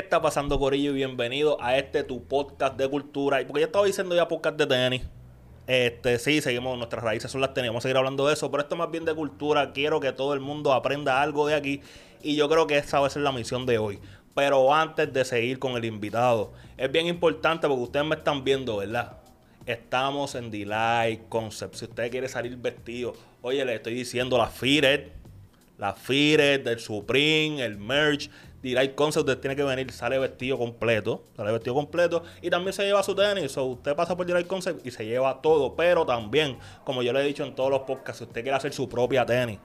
está pasando, Corillo? Y bienvenido a este tu podcast de cultura. Porque yo estaba diciendo ya podcast de tenis. Este, sí, seguimos, nuestras raíces son las tenis. Vamos a seguir hablando de eso. Pero esto más bien de cultura. Quiero que todo el mundo aprenda algo de aquí. Y yo creo que esa va a ser la misión de hoy. Pero antes de seguir con el invitado, es bien importante porque ustedes me están viendo, ¿verdad? Estamos en Delight Concept. Si usted quiere salir vestido, oye, le estoy diciendo la Fired, la Fired, del Supreme, el merch. Delight Concept, usted tiene que venir, sale vestido completo, sale vestido completo y también se lleva su tenis. O usted pasa por Delight Concept y se lleva todo, pero también, como yo le he dicho en todos los podcasts, si usted quiere hacer su propia tenis,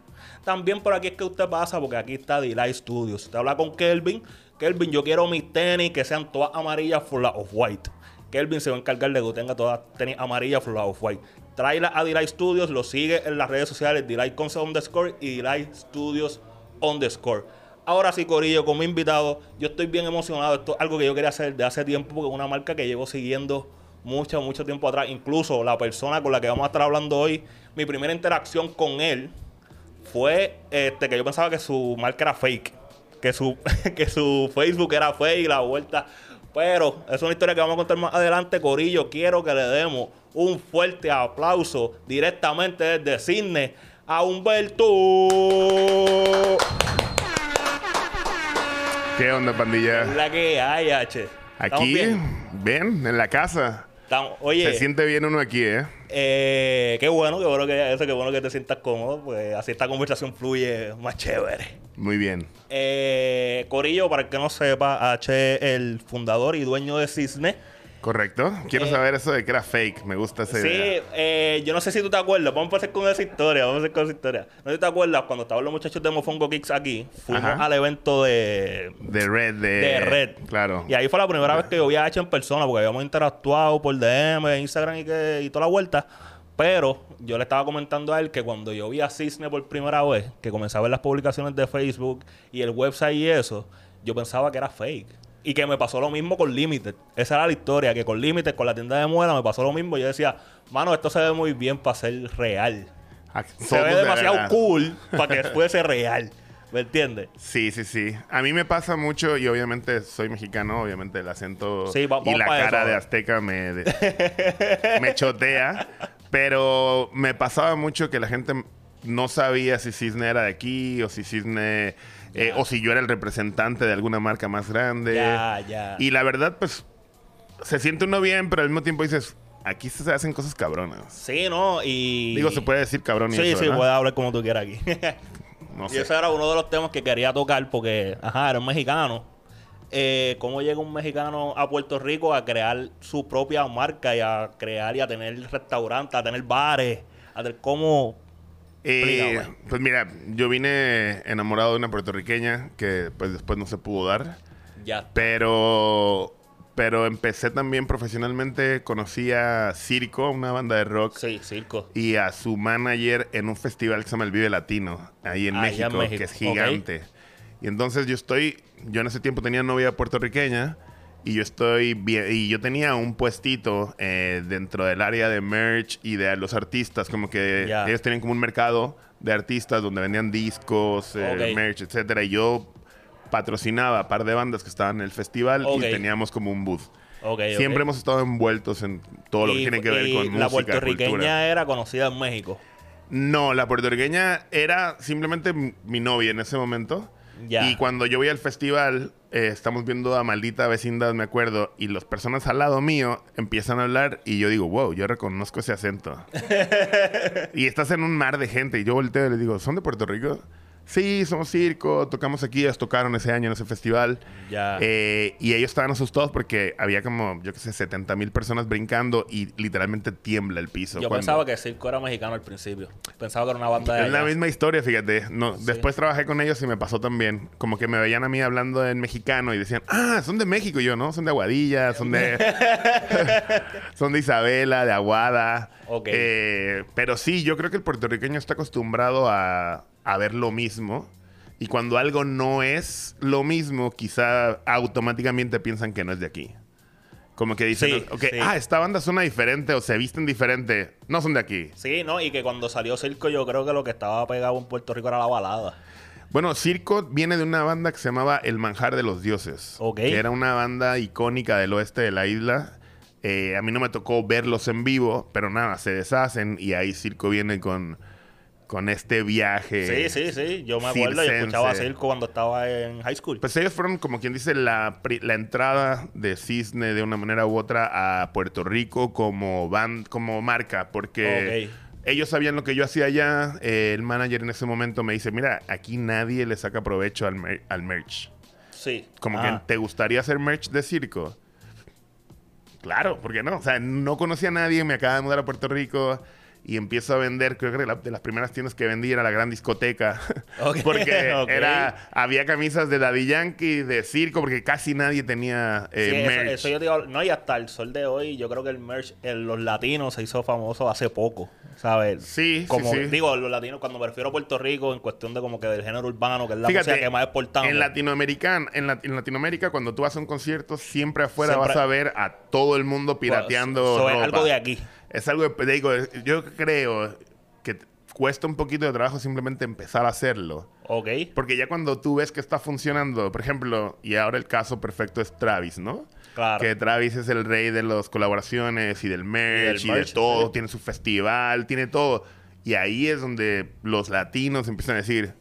también por aquí es que usted pasa, porque aquí está Delight Studios. Usted habla con Kelvin, Kelvin, yo quiero mis tenis que sean todas amarillas la of white. Kelvin se va a encargar de que tenga todas tenis amarillas la of white. Tráela a Delight Studios, lo sigue en las redes sociales, Delight Concept underscore y Delight Studios underscore. Ahora sí, Corillo, como invitado, yo estoy bien emocionado. Esto es algo que yo quería hacer de hace tiempo, porque es una marca que llevo siguiendo mucho, mucho tiempo atrás. Incluso la persona con la que vamos a estar hablando hoy, mi primera interacción con él fue este, que yo pensaba que su marca era fake. Que su, que su Facebook era fake, la vuelta. Pero es una historia que vamos a contar más adelante, Corillo. Quiero que le demos un fuerte aplauso directamente desde Sydney a Humberto. ¿Qué onda, pandilla? La que hay, H. ¿Estamos Aquí, bien? bien? en la casa. Estamos- oye, Se siente bien uno aquí, ¿eh? eh, qué bueno, qué bueno que eso, qué bueno que te sientas cómodo, pues así esta conversación fluye más chévere. Muy bien. Eh, Corillo, para el que no sepa, H es el fundador y dueño de Cisne. ¿Correcto? Quiero Eh, saber eso de que era fake. Me gusta esa Sí, idea. eh, yo no sé si tú te acuerdas, vamos a empezar con esa historia, vamos a empezar con esa historia. No sé si te acuerdas, cuando estaban los muchachos de Mofongo Kicks aquí, fuimos Ajá. al evento de, De Red, de... de Red. Claro. Y ahí fue la primera vez que yo vi a H en persona, porque habíamos interactuado por DM, Instagram y, que, y toda la vuelta. Pero yo le estaba comentando a él que cuando yo vi a Cisne por primera vez, que comencé a ver las publicaciones de Facebook y el website y eso, yo pensaba que era fake. Y que me pasó lo mismo con Limited. Esa era la historia, que con Limited, con la tienda de muela, me pasó lo mismo. Yo decía, mano, esto se ve muy bien para ser real. Ah, Se ve de demasiado cool para que fuese real. ¿Me entiendes? Sí, sí, sí. A mí me pasa mucho y obviamente soy mexicano, obviamente el acento Sí, va- y la eso cara de ahora. azteca me, de- me chotea. Pero me pasaba mucho que la gente no sabía si Cisne era de aquí o si Cisne... eh, o si yo era el representante de alguna marca más grande. Ya, ya. Y la verdad, pues, se siente uno bien, pero al mismo tiempo dices, aquí se hacen cosas cabronas. Sí, ¿no? Y... Digo, se puede decir cabrón y Sí, eso, sí, ¿verdad? puedes hablar como tú quieras aquí. No y sé. ese era uno de los temas que quería tocar porque, ajá, era un mexicano. Eh, ¿Cómo llega un mexicano a Puerto Rico a crear su propia marca y a crear y a tener restaurantes, a tener bares, a tener cómo... Eh, pues mira, yo vine enamorado de una puertorriqueña que pues después no se pudo dar. Ya. Pero, pero empecé también profesionalmente. Conocí a Circo, una banda de rock. Sí, circo. Y a su manager en un festival que se llama El Vive Latino, ahí en, Ah, México, allá en México, que es gigante. Y entonces yo estoy, yo en ese tiempo tenía novia puertorriqueña y yo estoy bien, y yo tenía un puestito eh, dentro del área de merch y de los artistas, como que ellos tenían como un mercado de artistas donde vendían discos, eh, merch, etcétera. Y yo patrocinaba a par de bandas que estaban en el festival y teníamos como un booth. Siempre hemos estado envueltos en todo lo que Y- tiene que ver y con la música, puertorriqueña cultura. era conocida en México. No, la puertorriqueña era simplemente mi novia en ese momento. Y cuando yo voy al festival, eh, estamos viendo a Maldita Vecindad, me acuerdo, y las personas al lado mío empiezan a hablar y yo digo, wow, yo reconozco ese acento. y estás en un mar de gente y yo volteo y le digo, ¿son de Puerto Rico? Sí, somos circo, tocamos aquí, ellos tocaron ese año en ese festival. Ya. Eh, y ellos estaban asustados porque había como, yo qué sé, 70 mil personas brincando y literalmente tiembla el piso. Yo cuando- pensaba que Circo era mexicano al principio. Pensaba que era una banda de es la misma historia, fíjate. No, Sí. Después trabajé con ellos y me pasó también. Como que me veían a mí hablando en mexicano y decían, ah, son de México. Y yo, no, son de Aguadilla, son de. son de Isabela, de Aguada. Ok. Eh, pero sí, yo creo que el puertorriqueño está acostumbrado a, a ver lo mismo. Y cuando algo no es lo mismo, quizá automáticamente piensan que no es de aquí. Como que dicen, Sí, ah, esta banda suena diferente o se visten diferente. No son de aquí. Sí, ¿no? Y que cuando salió Circo yo creo que lo que estaba pegado en Puerto Rico era la balada. Bueno, Circo viene de una banda que se llamaba El Manjar de los Dioses. Ok. Que era una banda icónica del oeste de la isla. Eh, a mí no me tocó verlos en vivo, pero nada, se deshacen y ahí Circo viene con, con este viaje. Sí, sí, sí. Yo me acuerdo, yo escuchaba circense. circo cuando estaba en high school. Pues ellos fueron, como quien dice, la, la entrada de Cisne de una manera u otra a Puerto Rico como, band, como marca, porque ellos sabían lo que yo hacía allá. Eh, el manager en ese momento me dice, mira, aquí nadie le saca provecho al, mer- al merch. sí. Como Ah. que, ¿te gustaría hacer merch de circo? Claro, ¿por qué no? O sea, no conocía a nadie, me acaba de mudar a Puerto Rico y empiezo a vender, creo que la- de las primeras tiendas que vendí era la gran discoteca. Porque era, había camisas de Daddy Yankee, de circo, porque casi nadie tenía eh, Sí, merch. eso yo digo, no, y hasta el sol de hoy, yo creo que el merch en los latinos se hizo famoso hace poco, ¿sabes? Sí, sí, como, sí. Digo, los latinos, cuando me refiero a Puerto Rico, en cuestión de como que del género urbano, que es la Fíjate, música que más exportamos. En, Latinoamerican, en, la- en Latinoamérica, cuando tú vas a un concierto, siempre afuera Siempre- vas a ver a todo el mundo pirateando Eso es ropa. algo de aquí. Es algo, de- digo, yo creo que cuesta un poquito de trabajo simplemente empezar a hacerlo. Ok. Porque ya cuando tú ves que está funcionando, por ejemplo, y ahora el caso perfecto es Travis, ¿no? Claro. Que Travis es el rey de las colaboraciones y del merch y, merch, de todo, sí. tiene su festival, tiene todo. Y ahí es donde los latinos empiezan a decir,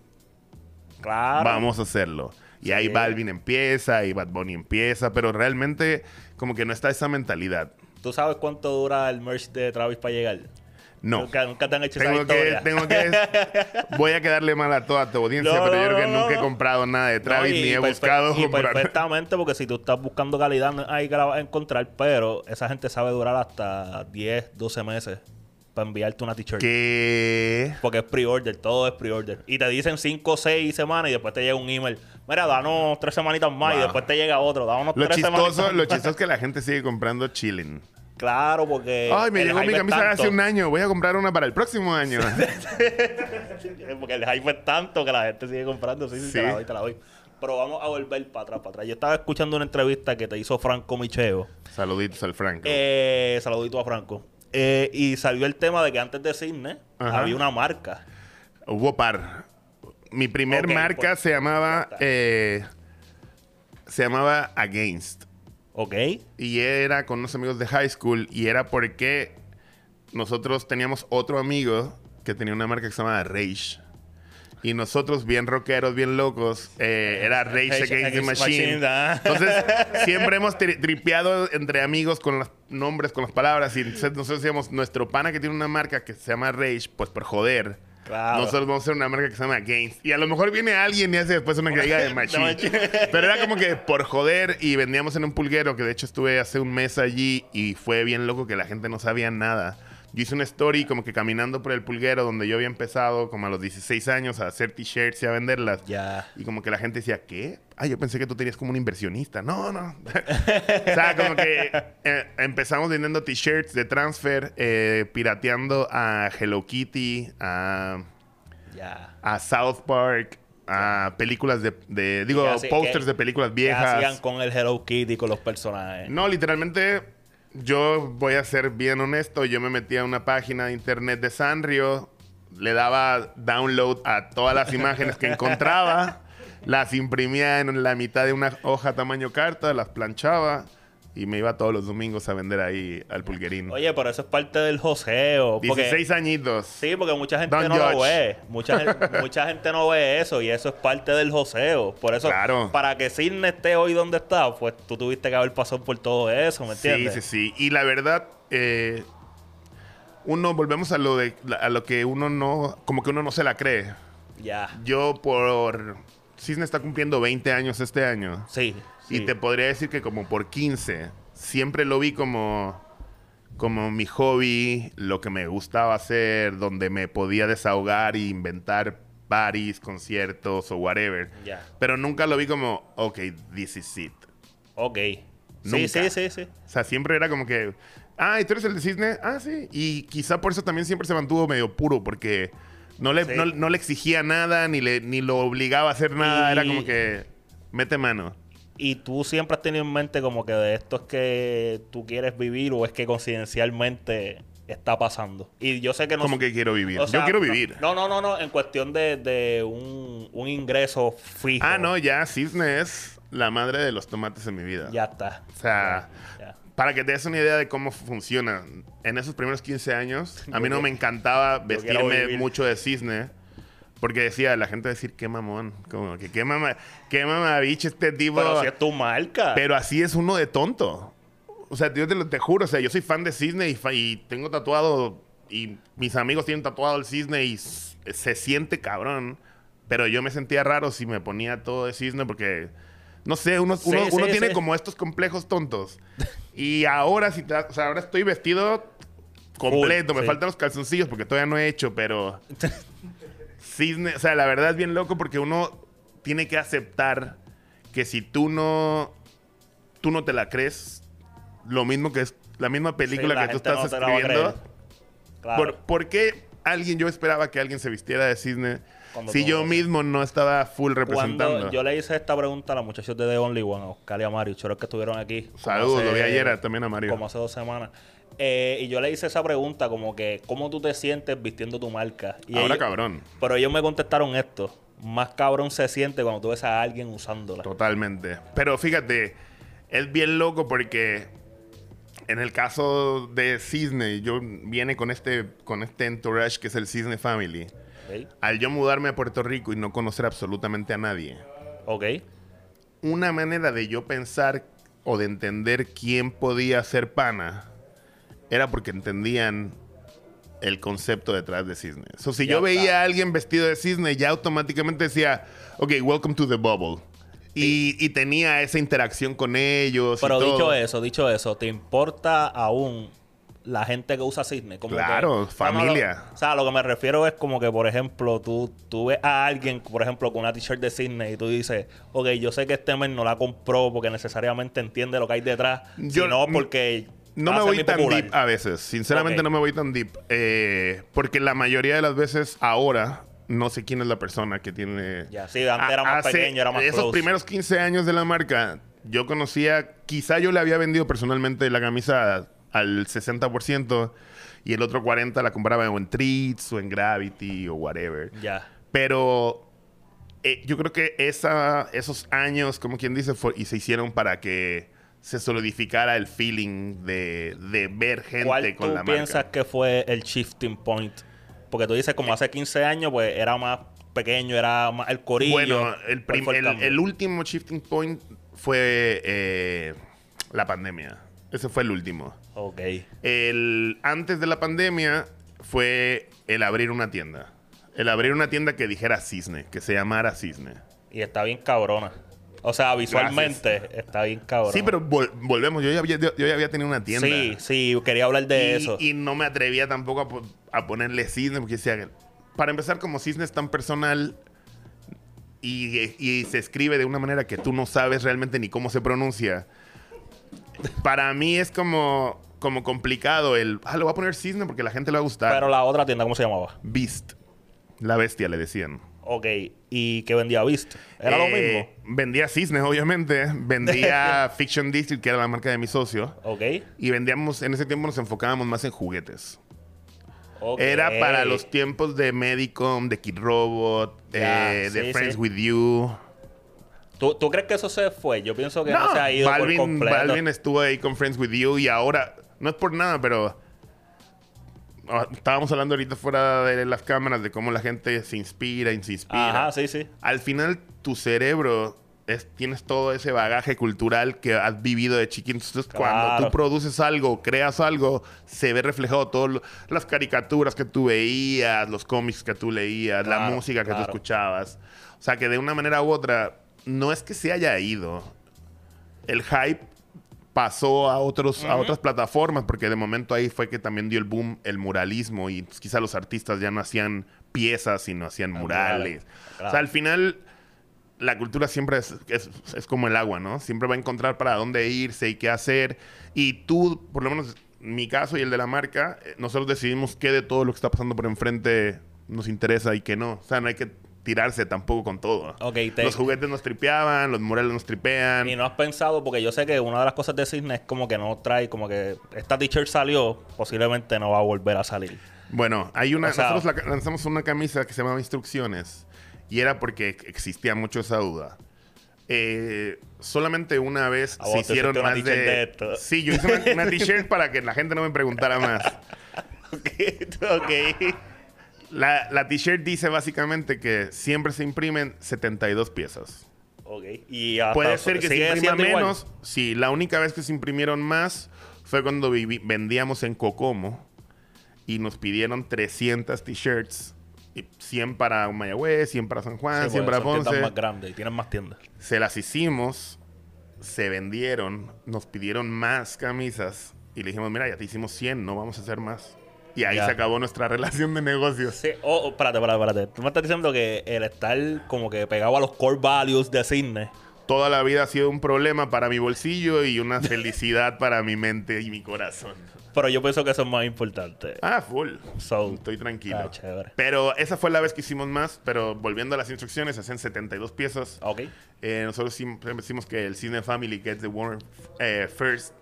Claro. vamos a hacerlo. Y ahí. Balvin empieza y Bad Bunny empieza, pero realmente como que no está esa mentalidad. ¿Tú sabes cuánto dura el merch de Travis para llegar? No. Nunca, nunca te han hecho esa Tengo que, historia. tengo que, voy a quedarle mal a toda tu audiencia, No, pero yo creo que no, nunca he comprado nada de Travis y ni he buscado y comprar. perfectamente, porque si tú estás buscando calidad, ahí que la vas a encontrar, pero esa gente sabe durar hasta 10, 12 meses para enviarte una t-shirt. Que Porque es pre-order, todo es pre-order. Y te dicen 5 o 6 semanas y después te llega un email. Mira, danos tres semanitas más y después te llega otro. Danos lo tres chistoso, semanitas lo chistoso es que la gente sigue comprando chilling. Claro, porque. Ay, me llegó mi camisa tanto. hace un año, voy a comprar una para el próximo año. Porque el hype es tanto que la gente sigue comprando. Sí, sí, Sí. te la doy, te la doy. Pero vamos a volver para atrás, para atrás. Yo estaba escuchando una entrevista que te hizo Franco Micheo. Saluditos al Franco. Eh, saludito a Franco. Eh, y salió el tema de que antes de Cisne Ajá. había una marca. Hubo par. Mi primer marca pues, se llamaba eh, se llamaba Against. ¿Ok? Y era con unos amigos de high school. Y era porque nosotros teníamos otro amigo que tenía una marca que se llamaba Rage. Y nosotros, bien rockeros, bien locos, eh, era Rage, Rage Against, the Against the Machine. Machine. Entonces, siempre hemos tri- tripeado entre amigos con los nombres, con las palabras. Y entonces nosotros decíamos, nuestro pana que tiene una marca que se llama Rage, pues por joder. Claro. Nosotros vamos a hacer una marca que se llama Against. Y a lo mejor viene alguien y hace después una diga de. Machine. Pero era como que por joder y vendíamos en un pulguero, que de hecho estuve hace un mes allí y fue bien loco que la gente no sabía nada. Yo hice una story como que caminando por el pulguero donde yo había empezado como a los 16 años a hacer t-shirts y a venderlas. Ya. Y como que la gente decía, ¿qué? Ah, yo pensé que tú tenías como un inversionista. No, no. o sea, como que eh, empezamos vendiendo t-shirts de transfer, eh, pirateando a Hello Kitty, a, Ya. a South Park, a películas de, de- digo, ¿Qué hace- posters qué- de películas ¿Qué hacían viejas. con el Hello Kitty, con los personajes? No, literalmente, yo voy a ser bien honesto. Yo me metí a una página de internet de Sanrio, le daba download a todas las imágenes que encontraba, las imprimía en la mitad de una hoja tamaño carta, las planchaba y me iba todos los domingos a vender ahí al pulguerín. Oye, pero eso es parte del joseo. Porque, 16 añitos. Sí, porque mucha gente Don't no lo ve. Mucha, mucha gente no ve eso y eso es parte del joseo. Por eso, Claro. para que Sidney esté hoy donde está, pues tú tuviste que haber pasado por todo eso, ¿me Sí, entiendes? sí, sí. Y la verdad, eh, uno, volvemos a lo de a lo que uno no, como que uno no se la cree. Ya. Yo por Cisne está cumpliendo 20 años este año. Sí. Y te podría decir que como por 15, siempre lo vi como, como mi hobby, lo que me gustaba hacer, donde me podía desahogar e inventar parties, conciertos o whatever. Ya. Pero nunca lo vi como, ok, this is it. Ok. Nunca. Sí, sí, sí, sí. O sea, siempre era como que, ah, ¿y tú eres el de Cisne? Ah, sí. Y quizá por eso también siempre se mantuvo medio puro, porque no le, Sí. no, no le exigía nada, ni, le, ni lo obligaba a hacer nada. Y- Era como que, mete mano. Y tú siempre has tenido en mente como que de esto es que tú quieres vivir o es que coincidencialmente está pasando. Y yo sé que no... Como que quiero vivir. o sea, yo quiero no- vivir. No, no, no, no, en cuestión de, de un, un ingreso fijo. Ah, no, ya Cisne es la madre de los tomates en mi vida. Ya está. O sea, Ya. para que te des una idea de cómo funciona, en esos primeros 15 años, a mí no me encantaba vestirme mucho de cisne. Porque decía, la gente decir, qué mamón. Como que qué mamá, qué mamabicho este tipo. Pero si es tu marca. Pero así es uno de tonto. O sea, yo te, lo- te juro, o sea, yo soy fan de cisne y, tengo tatuado, y mis amigos tienen tatuado el cisne y se siente cabrón. Pero yo me sentía raro si me ponía todo de cisne porque, no sé, uno, Sí, uno, sí, tiene sí. como estos complejos tontos. Y ahora, si te o sea, ahora estoy vestido completo. Me faltan los calzoncillos porque todavía no he hecho, pero cisne, o sea, la verdad es bien loco porque uno tiene que aceptar que si tú no, tú no te la crees, lo mismo que es la misma película Sí, la que tú estás no escribiendo. Claro. ¿Por, por qué alguien, yo esperaba que alguien se vistiera de cisne Cuando si yo mismo no estaba full representando? Cuando yo le hice esta pregunta a los muchachos de The Only One, a Oscar y a Mario, choros que estuvieron aquí. Saludos, lo vi ayer también a Mario. Como hace dos semanas. Eh, y yo le hice esa pregunta, como que, ¿cómo tú te sientes vistiendo tu marca? Y Ahora ellos- cabrón, Pero ellos me contestaron esto. Más cabrón se siente cuando tú ves a alguien usándola. totalmente. Pero fíjate, es bien loco porque en el caso de Cisne, yo viene con este, con este entourage que es el Cisne Family. Al yo mudarme a Puerto Rico y no conocer absolutamente a nadie, ¿Ok? una manera de yo pensar o de entender quién podía ser pana era porque entendían el concepto detrás de cisne. So, si Ya yo está. veía a alguien vestido de cisne, ya automáticamente decía, ok, welcome to the bubble. Y, y tenía esa interacción con ellos. y Pero todo. dicho eso, dicho eso, ¿te importa aún la gente que usa cisne? Como Claro, que- familia. Lo- o sea, lo que me refiero es como que, por ejemplo, tú, tú ves a alguien, por ejemplo, con una t-shirt de cisne y tú dices, ok, yo sé que este men no la compró porque necesariamente entiende lo que hay detrás, Yo- sino porque... No me voy tan popular. deep a veces. Sinceramente no me voy tan deep. Eh, porque la mayoría de las veces ahora no sé quién es la persona que tiene... Ya, sí, antes era más pequeño, era más Esos close. primeros 15 años de la marca, yo conocía... Quizá yo le había vendido personalmente la camisa al 60% y el otro 40% la compraba o en Treats o en Gravity o whatever. Ya. Pero eh, yo creo que esa, esos años, como quien dice, fue- y se hicieron para que se solidificara el feeling de, de ver gente ¿Cuál con tú la piensas marca. que fue el shifting point? Porque tú dices, como hace 15 años, pues era más pequeño, era más el corillo. Bueno, el, el último shifting point fue eh, la pandemia. Ese fue el último. Ok. El, antes de la pandemia fue el abrir una tienda. El abrir una tienda que dijera Cisne, que se llamara Cisne. Y está bien cabrona. O sea, visualmente está bien cabrona. Sí, pero vol- volvemos. Yo ya, había, yo ya había tenido una tienda. Sí, sí, quería hablar de y, eso. y no me atrevía tampoco a, po- a ponerle cisne, porque decía, para empezar, como cisne es tan personal y, y se escribe de una manera que tú no sabes realmente ni cómo se pronuncia, para mí es como, como complicado el, ah, le voy a poner cisne porque la gente le va a gustar. Pero la otra tienda, ¿cómo se llamaba? Beast, la bestia le decían. Ok. ¿Y qué vendía Beast? ¿Era lo Eh, mismo? Vendía cisnes, obviamente. Vendía Fiction District, que era la marca de mi socio. Ok. Y vendíamos, en ese tiempo nos enfocábamos más en juguetes. ok. Era para los tiempos de Medicom, de Kid Robot, eh, de Friends sí. with You. ¿Tú, tú crees que eso se fue? Yo pienso que no, se ha ido Balvin, por completo. Balvin estuvo ahí con Friends with You y ahora, no es por nada, pero estábamos hablando ahorita fuera de las cámaras de cómo la gente se inspira y se inspira. Ajá, sí, sí. Al final, tu cerebro es, tienes todo ese bagaje cultural que has vivido de chiquito. Entonces, cuando tú produces algo, creas algo, se ve reflejado todo las caricaturas que tú veías, los cómics que tú leías, la música que claro. tú escuchabas. O sea, que de una manera u otra, no es que se haya ido. El hype pasó a, otros, a otras plataformas, porque de momento ahí fue que también dio el boom el muralismo y pues, quizá los artistas ya no hacían piezas, sino hacían murales. O sea, al final la cultura siempre es, es- es como el agua, ¿no? Siempre va a encontrar para dónde irse y qué hacer. Y tú, por lo menos mi caso y el de la marca, eh, nosotros decidimos qué de todo lo que está pasando por enfrente nos interesa y qué no. O sea, no hay que tirarse tampoco con todo. Ok, te- Los juguetes nos tripeaban, los murales nos tripean. Y no has pensado, porque yo sé que una de las cosas de Cisne es como que no trae, como que esta t-shirt salió, posiblemente no va a volver a salir. Bueno, hay una. O sea- nosotros la- lanzamos una camisa que se llamaba Instrucciones. Y era porque existía mucho esa duda. Eh, solamente una vez Ah, se hicieron más de. de esto. Sí, yo hice una, una t-shirt para que la gente no me preguntara más. ok. La, la t-shirt dice básicamente que siempre se imprimen 72 piezas. Ok. Y hasta Puede ser que se imprima siendo igual. menos. Sí, la única vez que se imprimieron más fue cuando vivi- vendíamos en Cocomo y nos pidieron 300 t-shirts. y 100 para Mayagüez, 100 para San Juan, Sí, 100 porque para son Ponce. más grandes y tienen más tiendas. Se las hicimos, se vendieron, nos pidieron más camisas y le dijimos, mira, ya te hicimos 100, no vamos a hacer más. Y ahí Ya. se acabó nuestra relación de negocios. Sí, oh, oh, espérate, espérate, espérate. Tú me estás diciendo que el estar como que pegado a los core values de Cisne. Toda la vida ha sido un problema para mi bolsillo y una felicidad para mi mente y mi corazón. Pero yo pienso que eso es más importante. Ah, full. So, Estoy tranquilo. ah, chévere. Pero esa fue la vez que hicimos más. Pero volviendo a las instrucciones, hacen 72 piezas. Ok. Eh, nosotros siempre decimos que el Cine Family gets the war eh, first.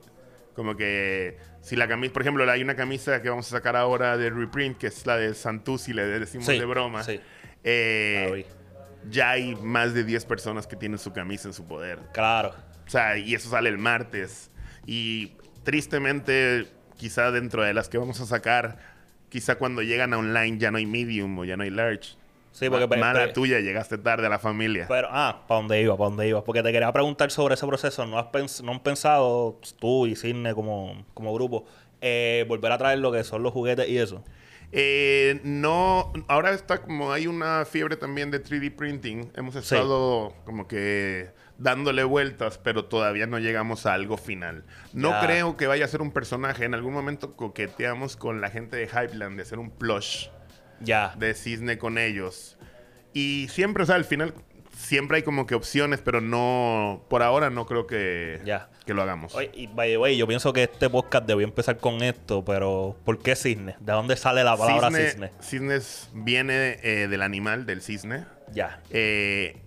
Como que si la camisa, por ejemplo, hay una camisa que vamos a sacar ahora de reprint, que es la de Santusi, le decimos Sí, de broma. sí. Eh, ya hay más de 10 personas que tienen su camisa en su poder. Claro. O sea, y eso sale el martes. Y tristemente, quizá dentro de las que vamos a sacar, quizá cuando llegan a online ya no hay medium o ya no hay large. Sí, porque... Ma- Mala pero- tuya, llegaste tarde a la familia. Pero, ah, ¿para dónde iba? ¿Para dónde iba? Porque te quería preguntar sobre ese proceso. ¿No, has pens- no han pensado tú y Cisne como, como grupo eh, volver a traer lo que son los juguetes y eso? Eh, no, ahora está como hay una fiebre también de 3D printing. Hemos estado como que dándole vueltas, pero todavía no llegamos a algo final. No creo que vaya a ser un personaje. En algún momento coqueteamos con la gente de Hypeland de hacer un plush Ya. de cisne con ellos. Y siempre, o sea, al final siempre hay como que opciones, pero no, por ahora no creo que, Ya. que lo hagamos. Oye, y by the way, yo pienso que este podcast debió empezar con esto, pero ¿por qué cisne? ¿De dónde sale la palabra Cisne- cisne? Viene eh, del animal, del cisne. Ya. Eh,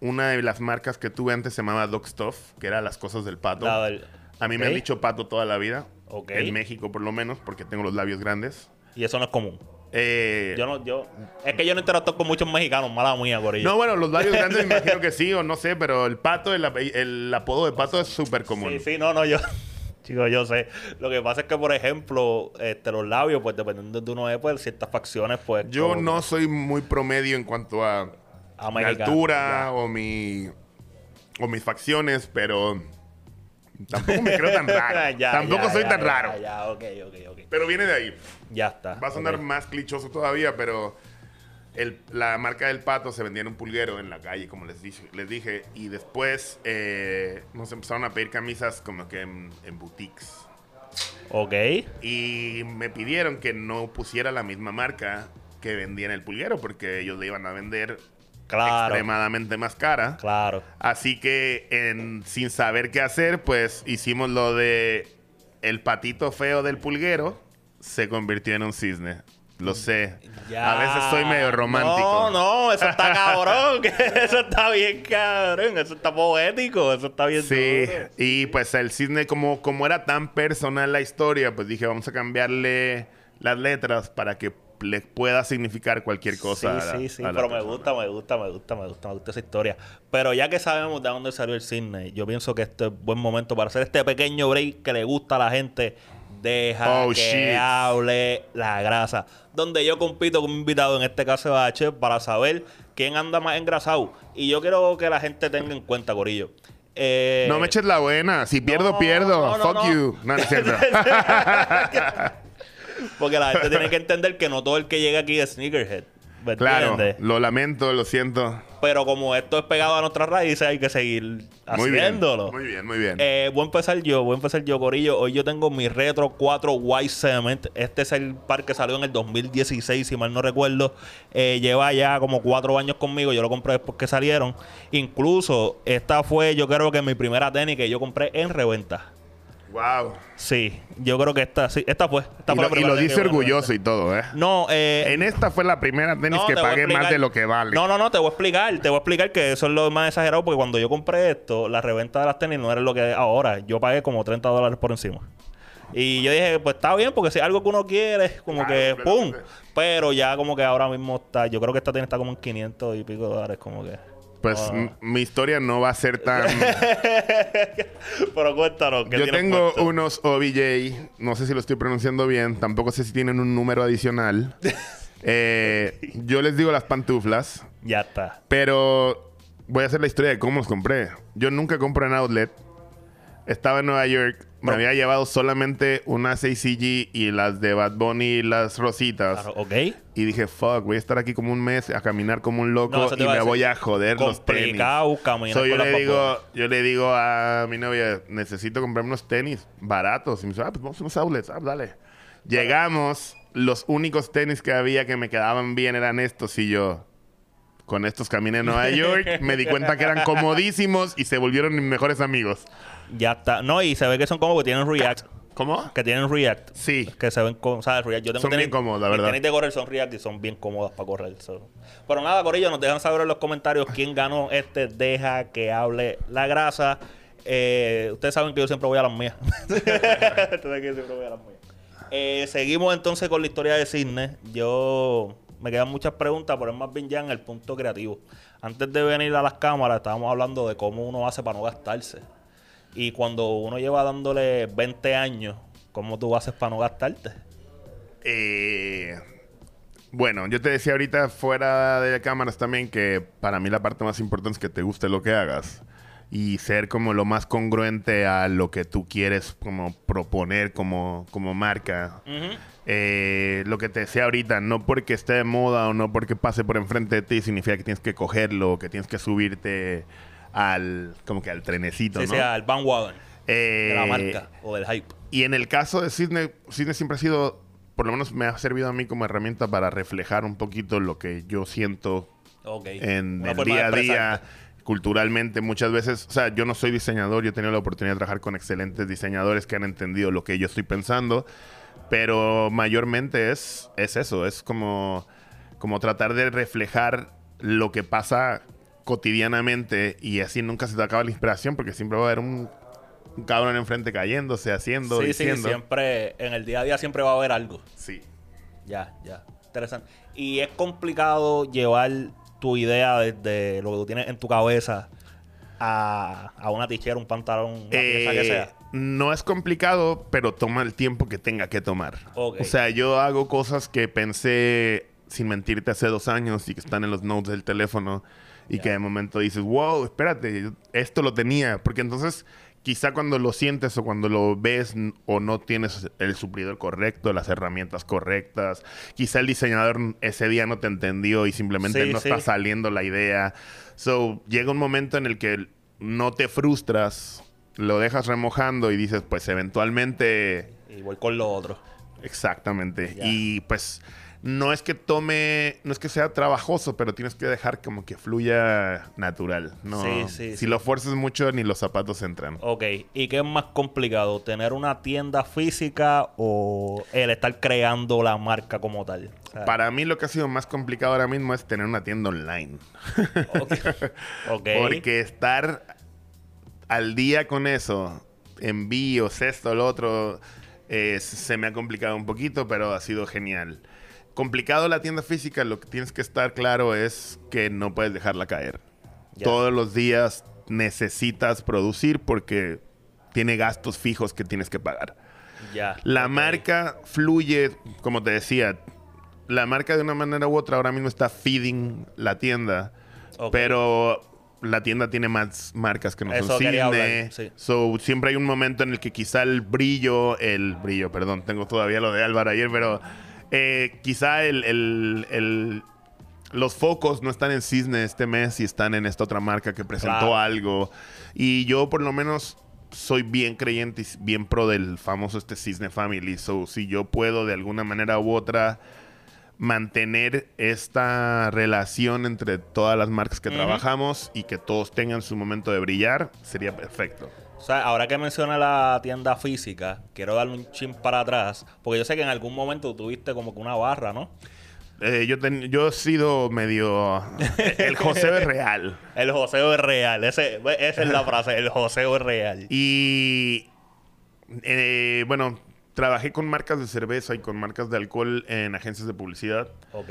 una de las marcas que tuve antes se llamaba Dog Stuff, que era las cosas del pato. La del- A mí me han dicho pato toda la vida. Ok. En México, por lo menos, porque tengo los labios grandes. Y eso no es común. Eh, Yo no, yo... Es que yo no interactúo con muchos mexicanos, mala mía, Corillo. no, bueno, los labios grandes me imagino que sí o no sé, pero el pato, el, el apodo de pato es súper común. Sí, sí, no, no, yo... Chicos, yo sé. Lo que pasa es que, por ejemplo, este, los labios, pues dependiendo de uno de pues, ciertas facciones, pues. Yo como- no soy muy promedio en cuanto a, A mi altura ya. o mi o mis facciones, pero tampoco me creo tan raro. Ya, tampoco ya, soy tan ya, raro. Ya, ok, ok, ok. Pero viene de ahí. Ya está. Va a sonar más clichoso todavía, pero el- la marca del pato se vendía en un pulguero en la calle, como les dije. Les dije y después eh, nos empezaron a pedir camisas como que en, en boutiques. Ok. Y me pidieron que no pusiera la misma marca que vendía en el pulguero, porque ellos le iban a vender Claro. extremadamente más cara. Claro. Así que en- sin saber qué hacer, pues hicimos lo de el patito feo del pulguero se convirtió en un cisne. Lo sé. Ya. A veces soy medio romántico. No, no, eso está cabrón. eso está bien cabrón. Eso está poético. Eso está bien Sí, duro. y pues el cisne, como, como era tan personal la historia, pues dije, vamos a cambiarle las letras para que le pueda significar cualquier cosa. a la- Sí, sí, sí. a Pero me persona. gusta, me gusta, me gusta, me gusta, me gusta esa historia. Pero ya que sabemos de dónde salió el cine, yo pienso que este es buen momento para hacer este pequeño break que le gusta a la gente. Deja Oh, que shit. hable la grasa. Donde yo compito con un invitado, en este caso H, para saber quién anda más engrasado. Y yo quiero que la gente tenga en cuenta, Corillo. Eh, No me eches la buena. Si pierdo, no, pierdo. no, no, Fuck you. No, no es cierto. Porque la gente tiene que entender que no todo el que llega aquí es sneakerhead. ¿Me claro, entiendes? lo lamento, lo siento. Pero como esto es pegado a nuestras raíces, hay que seguir Muy bien. haciéndolo. Muy bien, muy bien. Eh, voy a empezar yo, voy a empezar yo, Corillo. Hoy yo tengo mi Retro 4 White Cement. Este es el par que salió en el 2016, si mal no recuerdo. Eh, lleva ya como cuatro años conmigo. Yo lo compré después que salieron. Incluso, esta fue, yo creo que mi primera tenis que yo compré en reventa. Wow. Sí, yo creo que esta, sí, esta fue. Esta Y fue la lo, y lo dice orgulloso y todo, ¿eh? No, eh, En esta fue la primera tenis No, que pagué más de lo que vale. No, no, no, te voy a explicar. Te voy a explicar que eso es lo más exagerado porque cuando yo compré esto, la reventa de las tenis no era lo que es ahora. Yo pagué como 30 dólares por encima. Y yo dije, pues está bien, porque si es algo que uno quiere, como Claro, que ¡pum! Pero ya como que ahora mismo está, yo creo que esta tenis está como en 500 y pico dólares, como que. Pues Ah. mi historia no va a ser tan... Pero cuéntanos, ¿qué Yo tengo puesto? unos OBJ, no sé si lo estoy pronunciando bien, tampoco sé si tienen un número adicional. Eh, yo les digo las pantuflas, Ya está. pero voy a hacer la historia de cómo los compré. Yo nunca compro en outlet. Estaba en Nueva York, me había llevado solamente unas ACG y las de Bad Bunny y las rositas. Claro, ¿Ok? Y dije, fuck, voy a estar aquí como un mes a caminar como un loco No, eso te y iba a me decir. voy a joder los tenis. Complicado caminar So, yo, con le las digo, yo le digo a mi novia, necesito comprarme unos tenis baratos. Y me dice, ah, pues vamos a unos outlets, ah, dale. Llegamos, los únicos tenis que había que me quedaban bien eran estos y yo... Con estos caminé a Nueva York, me di cuenta que eran comodísimos y se volvieron mis mejores amigos. Ya está. No, y se ve que son como que tienen React. ¿Cómo? Que tienen React. Sí. Que se ven con, ¿sabes? React. Yo tengo Son bien cómodos, la verdad. tenis de correr son React y son bien cómodas para correr. so. Pero nada, Corillo, nos dejan saber en los comentarios quién ganó este Deja que hable la grasa. Eh, ustedes saben que yo siempre voy a las mías. ustedes saben que yo siempre voy a las mías. Eh, seguimos entonces con la historia de Cisne. Yo me quedan muchas preguntas, pero es más bien ya en el punto creativo. Antes de venir a las cámaras, estábamos hablando de cómo uno hace para no gastarse. Y cuando uno lleva dándole 20 años, ¿cómo tú haces para no gastarte? Eh, bueno, yo te decía ahorita fuera de cámaras también que para mí la parte más importante es que te guste lo que hagas y ser como lo más congruente a lo que tú quieres como proponer como, como marca. Eh, lo que te decía ahorita, no porque esté de moda o no porque pase por enfrente de ti significa que tienes que cogerlo, que tienes que subirte al como que al trenecito, Sí, ¿no? sea el bandwagon de la Eh, marca o del hype. y en el caso de Cisne, Cisne siempre ha sido, por lo menos me ha servido a mí como herramienta para reflejar un poquito lo que yo siento en Una el día a día, culturalmente. Muchas veces, o sea, yo no soy diseñador, yo he tenido la oportunidad de trabajar con excelentes diseñadores que han entendido lo que yo estoy pensando, pero mayormente es, es eso, es como, como tratar de reflejar lo que pasa cotidianamente y así nunca se te acaba la inspiración porque siempre va a haber un, un cabrón enfrente cayéndose, haciendo, Sí, sí, diciendo. siempre, en el día a día siempre va a haber algo. Sí. Ya, ya. Interesante. Y es complicado llevar tu idea desde lo que tú tienes en tu cabeza a, a una tichera, un pantalón, una pieza que Eh, sea. No es complicado, pero toma el tiempo que tenga que tomar. O sea, yo hago cosas que pensé, sin mentirte, hace dos años y que están en los notes del teléfono y que de momento dices, wow, espérate, esto lo tenía. Porque entonces, quizá cuando lo sientes o cuando lo ves o no tienes el suplidor correcto, las herramientas correctas, quizá el diseñador ese día no te entendió y simplemente Sí, no sí. está saliendo la idea. So, llega un momento en el que no te frustras, lo dejas remojando y dices, pues eventualmente, Y voy con lo otro. exactamente. Y pues no es que tome, no es que sea trabajoso, pero tienes que dejar como que fluya natural. No, Sí, sí, si sí. lo fuerzas mucho, ni los zapatos entran. Ok. ¿Y qué es más complicado? ¿Tener una tienda física o el estar creando la marca como tal? O sea, Para mí lo que ha sido más complicado ahora mismo es tener una tienda online. Ok. Ok. Porque estar al día con eso, envíos, esto, lo otro, eh, se me ha complicado un poquito, pero ha sido genial. Complicado la tienda física, lo que tienes que estar claro es que no puedes dejarla caer. Todos los días necesitas producir porque tiene gastos fijos que tienes que pagar. La marca fluye, como te decía, la marca de una manera u otra ahora mismo está feeding la tienda, pero la tienda tiene más marcas que no Eso son hablar, sí. So, siempre hay un momento en el que quizá el brillo, el brillo, perdón, tengo todavía lo de Álvaro ayer, pero eh, quizá el, el- el- los focos no están en Cisne este mes y están en esta otra marca que presentó Claro. algo. Y yo por lo menos soy bien creyente y bien pro del famoso este Cisne Family. So, si yo puedo de alguna manera u otra mantener esta relación entre todas las marcas que trabajamos y que todos tengan su momento de brillar, sería perfecto. O sea, ahora que menciona la tienda física, quiero darle un chin para atrás, porque yo sé que en algún momento tuviste como que una barra, ¿no? Eh, yo, ten- yo he sido medio... El joseo es real. El joseo es real, ese, esa es la frase, el joseo es real. Y... eh, bueno, trabajé con marcas de cerveza y con marcas de alcohol en agencias de publicidad. ¿Ok?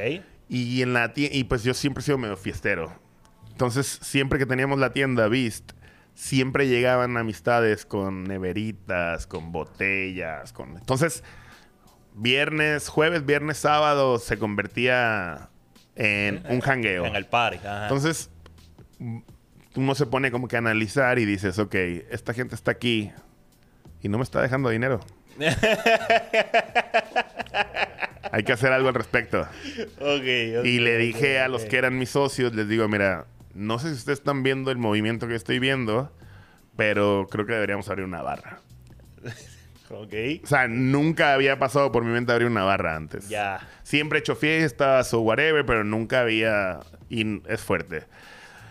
Y en la y pues yo siempre he sido medio fiestero. Entonces, siempre que teníamos la tienda Beast, siempre llegaban amistades con neveritas, con botellas, con Entonces, viernes, jueves, viernes, sábado se convertía en un jangueo. En el party. Ajá. Entonces, mm, uno se pone como que a analizar y dices, ok, esta gente está aquí y no me está dejando dinero. Hay que hacer algo al respecto. Y le dije a los que eran mis socios, les digo, mira, no sé si ustedes están viendo el movimiento que estoy viendo, pero creo que deberíamos abrir una barra. Ok. O sea, nunca había pasado por mi mente abrir una barra antes. Ya. Siempre he hecho fiestas o whatever, pero nunca había... Y es fuerte.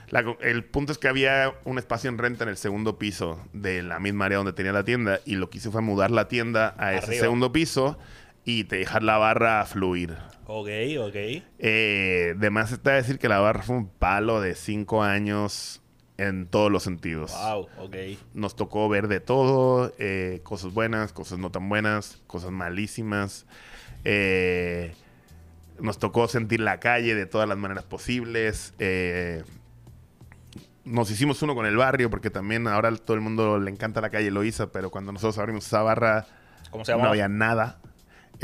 La el punto es que había un espacio en renta en el segundo piso de la misma área donde tenía la tienda y lo que hice fue mudar la tienda a ese segundo piso y te dejar la barra fluir. Ok, ok. Eh, de más está decir que la barra fue un palo de cinco años en todos los sentidos. Wow, ok. Nos tocó ver de todo, eh, cosas buenas, cosas no tan buenas, cosas malísimas. Eh, nos tocó sentir la calle de todas las maneras posibles. Eh, nos hicimos uno con el barrio porque también ahora todo el mundo le encanta la calle Loíza, pero cuando nosotros abrimos esa barra ¿Cómo se no había nada.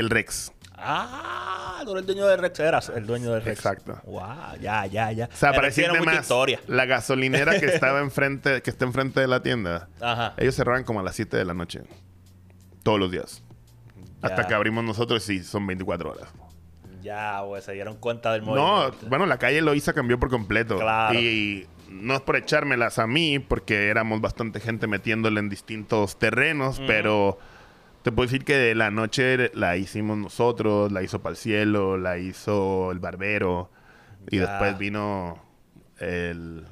El Rex. Ah, tú eres el dueño de Rex, eras el dueño de Rex. Exacto. Wow, ya, ya, ya. O sea, para decirte mucha más, historia. la gasolinera que estaba enfrente, que está enfrente de la tienda, Ajá. ellos cerraban como a las 7 de la noche. Todos los días. Hasta que abrimos nosotros y son 24 horas. Ya, güey, se dieron cuenta del No, movimiento. bueno, la calle Loíza cambió por completo. Claro. Y no es por echármelas a mí, porque éramos bastante gente metiéndole en distintos terrenos, pero te puedo decir que de la noche la hicimos nosotros, la hizo Pal Cielo, la hizo el Barbero, y Ya. después vino el...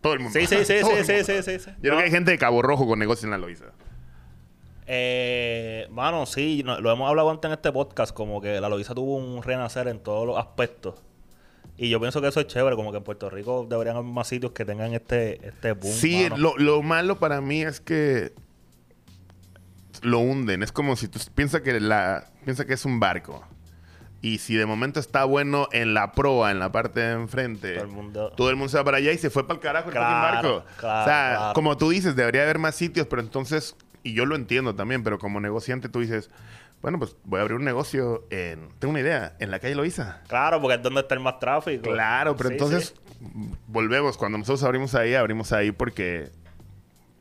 Todo el mundo. Sí, sí, sí, sí, sí, sí, sí, sí. Yo creo que hay gente de Cabo Rojo con negocios en la Loíza. Eh, mano, sí, no- lo hemos hablado antes en este podcast, como que la Loiza tuvo un renacer en todos los aspectos. Y yo pienso que eso es chévere, como que en Puerto Rico deberían haber más sitios que tengan este, este boom. Sí, mano. lo, lo malo para mí es que lo hunden. Es como si tú piensas que la piensa que es un barco. Y si de momento está bueno en la proa, en la parte de enfrente, Todo el mundo- todo el mundo se va para allá y se fue para el carajo el barco. claro, o sea, claro. como tú dices, debería haber más sitios, pero entonces, y yo lo entiendo también, pero como negociante tú dices, bueno, pues voy a abrir un negocio en, tengo una idea, en la calle Loíza. Claro, porque es donde está el más tráfico. Claro, pero Sí, entonces sí. volvemos. Cuando nosotros abrimos ahí, abrimos ahí porque,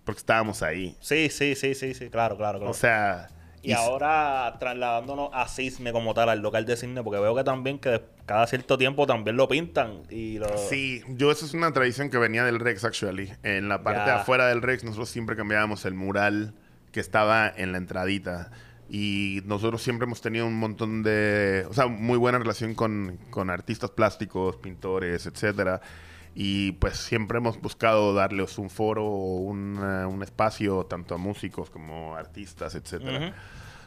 porque estábamos ahí. Sí, sí, sí, sí, sí, claro, claro, claro. O sea. y ahora trasladándonos a Cisne como tal, al local de Cisne, porque veo que también que cada cierto tiempo también lo pintan y lo... Sí, yo eso es una tradición que venía del Rex, actually. En la parte de afuera del Rex, nosotros siempre cambiábamos el mural que estaba en la entradita. Y nosotros siempre hemos tenido un montón de. O sea, muy buena relación con, con artistas plásticos, pintores, etcétera. Y pues siempre hemos buscado darles un foro o una- un espacio tanto a músicos como a artistas, etcétera. Ujú.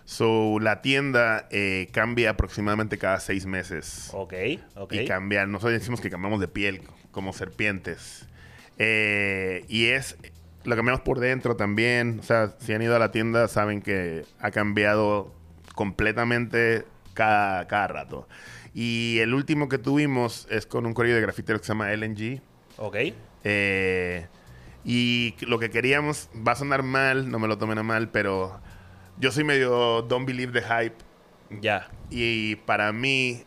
So, la tienda eh, cambia aproximadamente cada seis meses. Ok, ok. Y cambiar, nosotros decimos que cambiamos de piel como serpientes. Eh, y es, lo cambiamos por dentro también. O sea, si han ido a la tienda saben que ha cambiado completamente cada, cada rato. Y el último que tuvimos es con un correo de grafiteros que se llama LNG. Ok. Eh, y lo que queríamos, va a sonar mal, no me lo tomen a mal, pero yo soy medio don't believe the hype. Ya. Y para mí,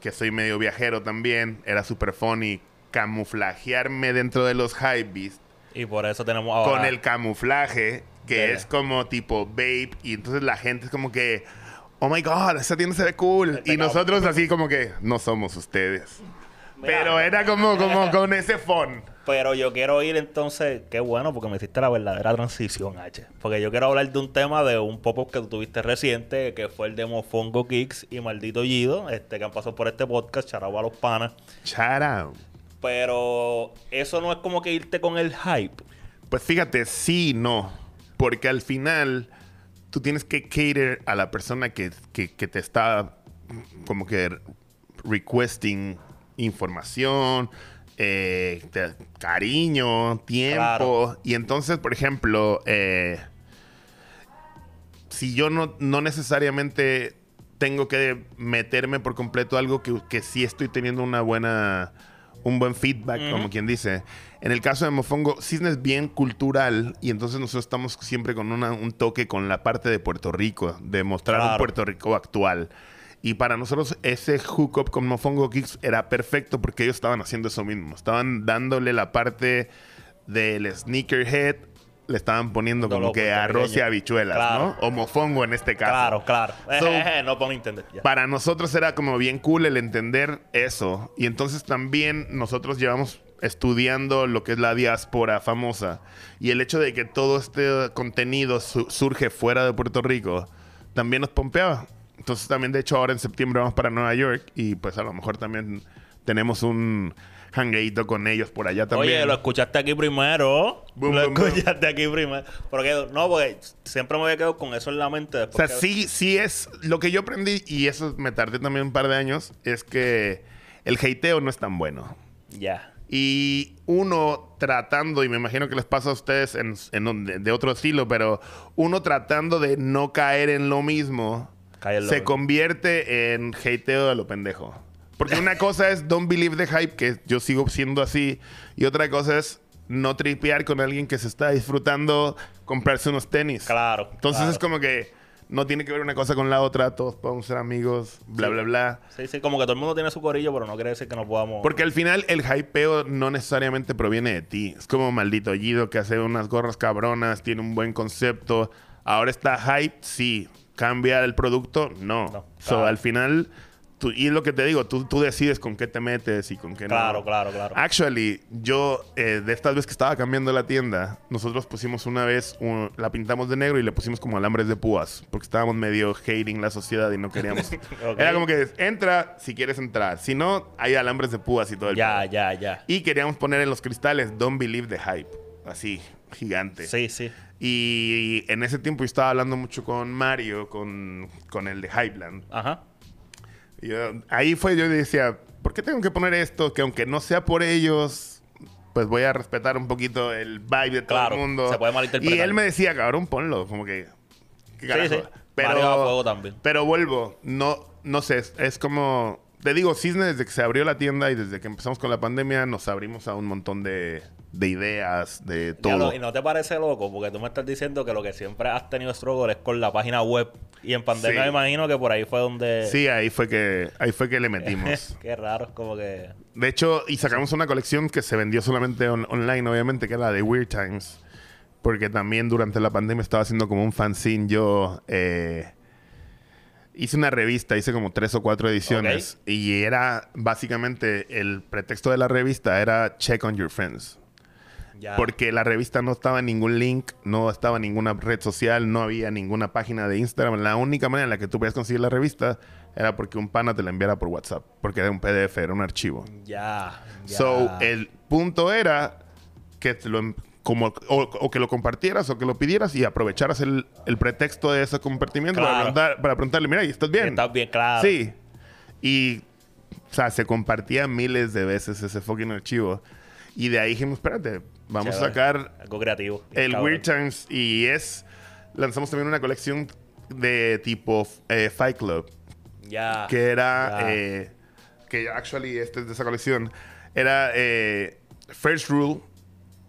que soy medio viajero también, era super funny camuflajearme dentro de los hypebeast Y por eso tenemos ahora... con el camuflaje, que es como tipo vape, y entonces la gente es como que, oh my god, esa tienda se ve cool. Y nosotros así como que, no somos ustedes. Mira. Pero era como, como con ese fun. Pero yo quiero ir entonces, qué bueno, porque me hiciste la verdadera transición, H. Porque yo quiero hablar de un tema de un pop-up que tú tuviste reciente, que fue el de Mofongo Kicks y Maldito Yido, este, que han pasado por este podcast, charabo a los panas. Out. Pero eso no es como que irte con el hype. Pues fíjate, sí no. Porque al final tú tienes que cater a la persona que, que- que te está como que requesting información, eh, te- cariño, tiempo. Claro. Y entonces, por ejemplo, eh, si yo no, no necesariamente tengo que meterme por completo a algo que, que sí estoy teniendo una buena un buen feedback, como quien dice. En el caso de Mofongo, Cisne es bien cultural y entonces nosotros estamos siempre con una- un toque con la parte de Puerto Rico, de mostrar un. Puerto Rico actual. Y para nosotros ese hookup con Mofongo Kicks era perfecto porque ellos estaban haciendo eso mismo. Estaban dándole la parte del sneakerhead, le estaban poniendo como que arroz y habichuelas, Claro. ¿no? O mofongo en este caso. Claro, claro. So- no puedo entender. Para nosotros era como bien cool el entender eso. Y entonces también nosotros llevamos estudiando lo que es la diáspora famosa. Y el hecho de que todo este contenido su- surge fuera de Puerto Rico también nos pompeaba. Entonces también, de hecho, ahora en septiembre vamos para Nueva York y pues a lo mejor también tenemos un hangueito con ellos por allá también. Oye, lo escuchaste aquí primero. Boom, lo boom, boom. escuchaste aquí primero. Porque, no, porque siempre me había quedado con eso en la mente. O Después sea, que- sí, sí es. Lo que yo aprendí, y eso me tardé también un par de años, es que el hateo no es tan bueno. Ya. Y uno tratando, y me imagino que les pasa a ustedes en, en de, de otro estilo, pero uno tratando de no caer en lo mismo, se convierte en hateo de lo pendejo. Porque una cosa es don't believe the hype, que yo sigo siendo así, y otra cosa es no tripear con alguien que se está disfrutando comprarse unos tenis. Claro. Entonces claro. es como que no tiene que ver una cosa con la otra, todos podemos ser amigos, bla, Sí. bla, bla. Sí, sí, como que todo el mundo tiene su corillo, pero no quiere decir que no podamos. Porque al final el hypeo no necesariamente proviene de ti. Es como maldito Guido que hace unas gorras cabronas, tiene un buen concepto. Ahora está hype, sí. ¿Cambia el producto? No. No, So, al final, tú- y es lo que te digo, tú, tú decides con qué te metes y con qué no. Claro, claro, claro. Actually, yo, eh, de estas veces que estaba cambiando la tienda, nosotros pusimos una vez, un- la pintamos de negro y le pusimos como alambres de púas, porque estábamos medio hating la sociedad y no queríamos. Era como que entra si quieres entrar, si no, hay alambres de púas y todo el Ya, pedo. ya, ya. Y queríamos poner en los cristales Don't Believe the Hype, así, gigante. Sí, sí. Y en ese tiempo yo estaba hablando mucho con Mario, con, con el de Hypeland. Ajá. Y yo- ahí fue, yo decía, ¿por qué tengo que poner esto? Que aunque no sea por ellos, pues voy a respetar un poquito el vibe de todo Claro, el mundo. se puede malinterpretar. Y él me decía, cabrón, ponlo, como que... ¿qué Sí, sí. Fuego también. Pero vuelvo, no, no sé, es, es como... Te digo, Cisne, desde que se abrió la tienda y desde que empezamos con la pandemia, nos abrimos a un montón de, de ideas, de todo. Diablo, ¿Y no te parece loco? Porque tú me estás diciendo que lo que siempre has tenido struggle es con la página web. Y en pandemia Sí. me imagino que por ahí fue donde... Sí, ahí fue que, ahí fue que le metimos. Qué raro, es como que... De hecho, y sacamos una colección que se vendió solamente on- online, obviamente, que era la de Weird Times. Porque también durante la pandemia estaba haciendo como un fanzine. Yo eh, hice una revista, hice como tres o cuatro ediciones. Y era básicamente el pretexto de la revista era check on your friends. Ya. Porque la revista no estaba en ningún link, no estaba en ninguna red social, no había ninguna página de Instagram. La única manera en la que tú podías conseguir la revista era porque un pana te la enviara por WhatsApp. Porque era un PDF, era un archivo. Ya. ya. So, el punto era que te lo, como, o, o que lo compartieras o que lo pidieras y aprovecharas el, el pretexto de ese compartimiento para, preguntar- para preguntarle, mira, ¿y estás bien? Estás bien, claro. Sí. Y, o sea, se compartía miles de veces ese fucking archivo. Y de ahí dijimos, espérate, vamos a sacar Algo creativo. el cabrón. Weird Times y es... Lanzamos también una colección de tipo eh, Fight Club Ya. que era eh, que actually este es de esa colección era eh, First Rule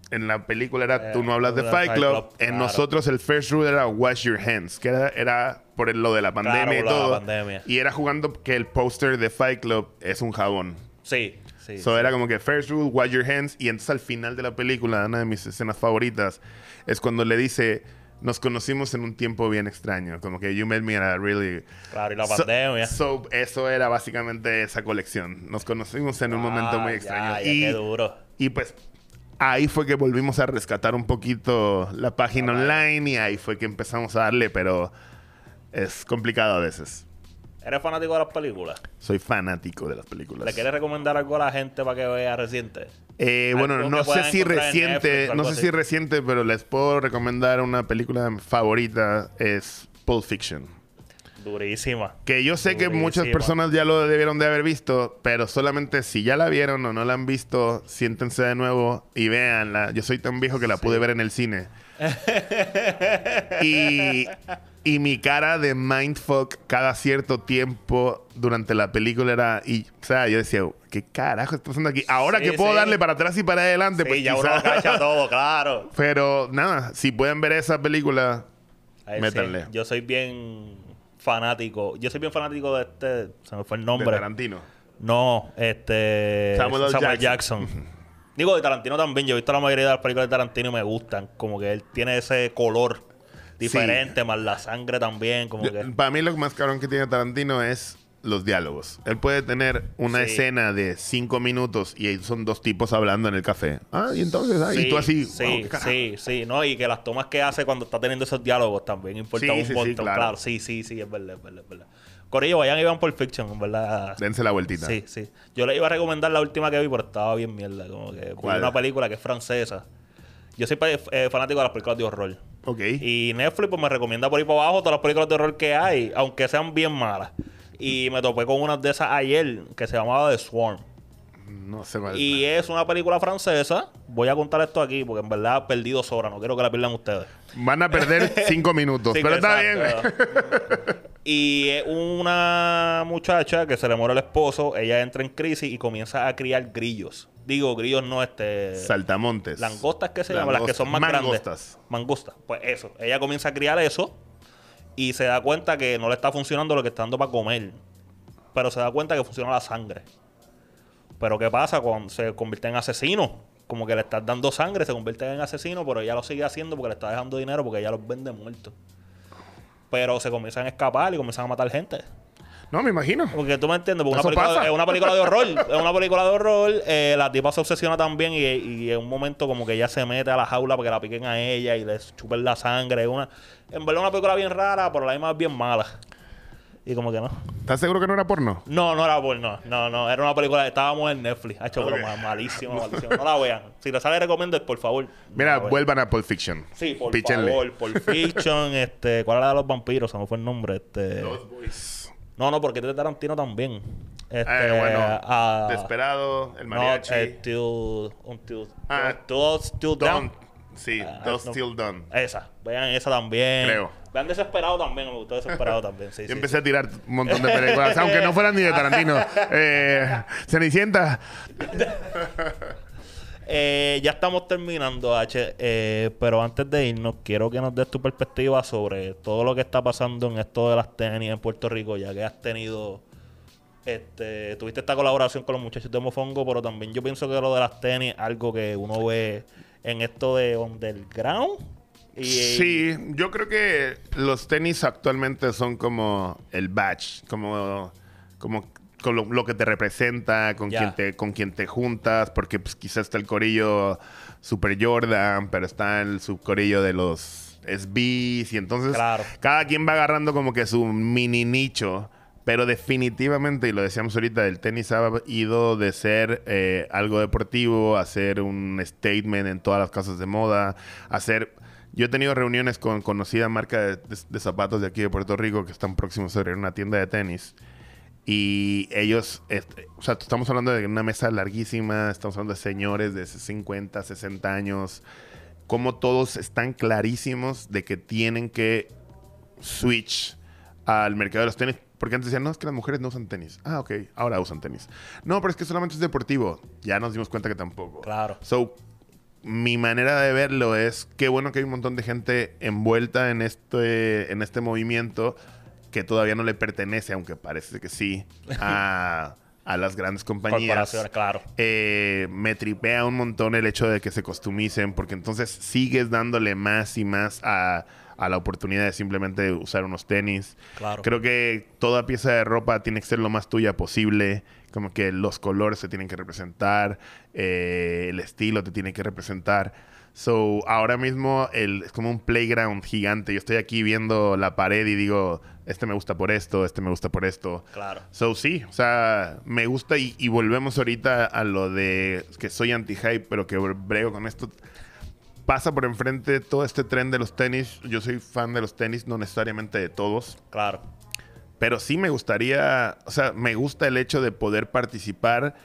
en la película era tú no hablas de Fight Club, Club, en claro. nosotros el First Rule era Wash Your Hands que era, era por el- lo de la pandemia y la todo pandemia. y era jugando que el póster de Fight Club es un jabón Sí, sí. So sí. era como que first rule, wash your hands. Y entonces al final de la película, una de mis escenas favoritas, es cuando le dice, nos conocimos en un tiempo bien extraño. Como que you met me at a really... Claro, y la So- pandemia. So, eso era básicamente esa colección. Nos conocimos en un momento muy Ah, extraño. Ya, ya, y, qué duro. y pues ahí fue que volvimos a rescatar un poquito la página online y ahí fue que empezamos a darle, pero es complicado a veces. ¿Eres fanático de las películas? Soy fanático de las películas. ¿Le quieres recomendar algo a la gente para que vea reciente? Eh, bueno, no sé si reciente, Netflix no sé así. si reciente, pero les puedo recomendar una película favorita, es Pulp Fiction. Durísima. Que yo sé que muchas personas ya lo debieron de haber visto, pero solamente si ya la vieron o no la han visto, siéntense de nuevo y véanla. Yo soy tan viejo que la pude ver en el cine. y, y mi cara de mindfuck cada cierto tiempo durante la película era... Y, o sea, yo decía, ¿qué carajo está pasando aquí? Ahora Sí, que puedo sí. darle para atrás y para adelante, Sí, pues ya uno quizá- lo cacha todo, claro. Pero nada, si pueden ver esa película. Métanle. Yo soy bien fanático. Yo soy bien fanático de este. Se me fue el de nombre. Tarantino. No, este. Samuel L. Jackson. Digo, de Tarantino también. Yo he visto la mayoría de las películas de Tarantino y me gustan. Como que él tiene ese color diferente, más la sangre también. Como Yo- que. Para mí lo más cabrón que tiene Tarantino es los diálogos. Él puede tener una Sí. escena de cinco minutos y son dos tipos hablando en el café. Ah, y entonces, ah, y tú así. Sí, wow, carajo. sí, sí, ¿no? Y que las tomas que hace cuando está teniendo esos diálogos también importan Sí, un montón. claro. claro. sí, sí, sí, es verdad, es verdad, es verdad. Corillo, vayan y vean por Fiction, en verdad. Dense la vueltita. Sí, sí. Yo le iba a recomendar la última que vi, pero estaba bien mierda. Como que ¿Cuál? una película que es francesa. Yo soy eh, fanático de las películas de horror. Ok. Y Netflix pues, me recomienda por ahí para abajo todas las películas de horror que hay, aunque sean bien malas. Y me topé con una de esas ayer que se llamaba The Swarm. No sé cuál. Y es una película francesa. Voy a contar esto aquí porque en verdad perdí dos horas. No quiero que la pierdan ustedes. Van a perder cinco minutos. Sí, pero está exacto. bien. y es una muchacha que se le muere el esposo. Ella entra en crisis y comienza a criar grillos. Digo, grillos no este. Saltamontes. Langostas que se llaman, las que son más Mangostas. grandes. Mangostas. Pues eso. Ella comienza a criar eso y se da cuenta que no le está funcionando lo que está dando para comer. Pero se da cuenta que funciona la sangre. Pero ¿qué pasa cuando se convierte en asesino? Como que le estás dando sangre, se convierte en asesino, pero ella lo sigue haciendo porque le está dejando dinero porque ella los vende muertos. Pero se comienzan a escapar y comienzan a matar gente. No, me imagino. Porque tú me entiendes, porque una película, es una película de horror. es una película de horror. eh, la tipa se obsesiona también y, y en un momento como que ella se mete a la jaula para que la piquen a ella y le chupen la sangre. Es Una, en verdad una película bien rara, pero la misma es bien mala. Y como que no. ¿Estás seguro que no era porno? No, no era porno. No, no. Era una película. Estábamos en Netflix. Ha hecho Ok. broma. Malísima, malísima. No la vean. Si les sale recomiendo, por favor. no Mira, la vuelvan a Pulp Fiction. Sí, por Píchenle. favor. Por Fiction. este, ¿Cuál era de los vampiros? Se me fue el nombre. Este. Boys. No, no, porque de Tarantino también. Este, Eh, bueno, ah, Desperado, el No, mariachi. eh, till, until, Ah, till, till down. Done. Sí, Ah, Those no. Still Done. Esa. Vean esa también. Creo. Vean Desesperado también. Me gustó Desesperado también. Sí, Yo sí, empecé a tirar un montón de películas, aunque no fueran ni de Tarantino. Eh, Cenicienta. Eh, ya estamos terminando, H. eh, pero antes de irnos, quiero que nos des tu perspectiva sobre todo lo que está pasando en esto de las tenis en Puerto Rico, ya que has tenido. Este, tuviste esta colaboración con los muchachos de Mofongo, pero también yo pienso que lo de las tenis, algo que uno ve en esto de underground. Y, Sí, yo creo que los tenis actualmente son como el badge, como, como, con lo, lo que te representa, con Ya. quien te, con quien te juntas, porque pues, quizás está el corillo Super Jordan, pero está el subcorillo de los SBs, y entonces Claro. cada quien va agarrando como que su mini nicho. Pero definitivamente, y lo decíamos ahorita, el tenis ha ido de ser eh, algo deportivo a ser un statement en todas las casas de moda, a ser... Yo he tenido reuniones con conocida marca de, de- de zapatos de aquí de Puerto Rico que están próximos a abrir una tienda de tenis. Y ellos, este, o sea, estamos hablando de una mesa larguísima, estamos hablando de señores de 50, 60 años, como todos están clarísimos de que tienen que switch al mercado de los tenis. Porque antes decían, no, es que las mujeres no usan tenis. Ah, ok, ahora usan tenis. No, pero es que solamente es deportivo. Ya nos dimos cuenta que tampoco. Claro. So, mi manera de verlo es qué bueno que hay un montón de gente envuelta en este, en este movimiento que todavía no le pertenece, aunque parece que sí, a, a las grandes compañías. claro. Eh, me tripea un montón el hecho de que se costumicen, porque entonces sigues dándole más y más a, a la oportunidad de simplemente usar unos tenis. Claro. Creo que toda pieza de ropa tiene que ser lo más tuya posible. Como que los colores se tienen que representar, eh, el estilo te tiene que representar. So, ahora mismo el, es como un playground gigante. Yo estoy aquí viendo la pared y digo, este me gusta por esto, este me gusta por esto. Claro. So, sí, o sea, me gusta y, y volvemos ahorita a lo de que soy anti-hype, pero que brego con esto. Pasa por enfrente todo este tren de los tenis. Yo soy fan de los tenis, no necesariamente de todos. Claro. Pero sí me gustaría, o sea, me gusta el hecho de poder participar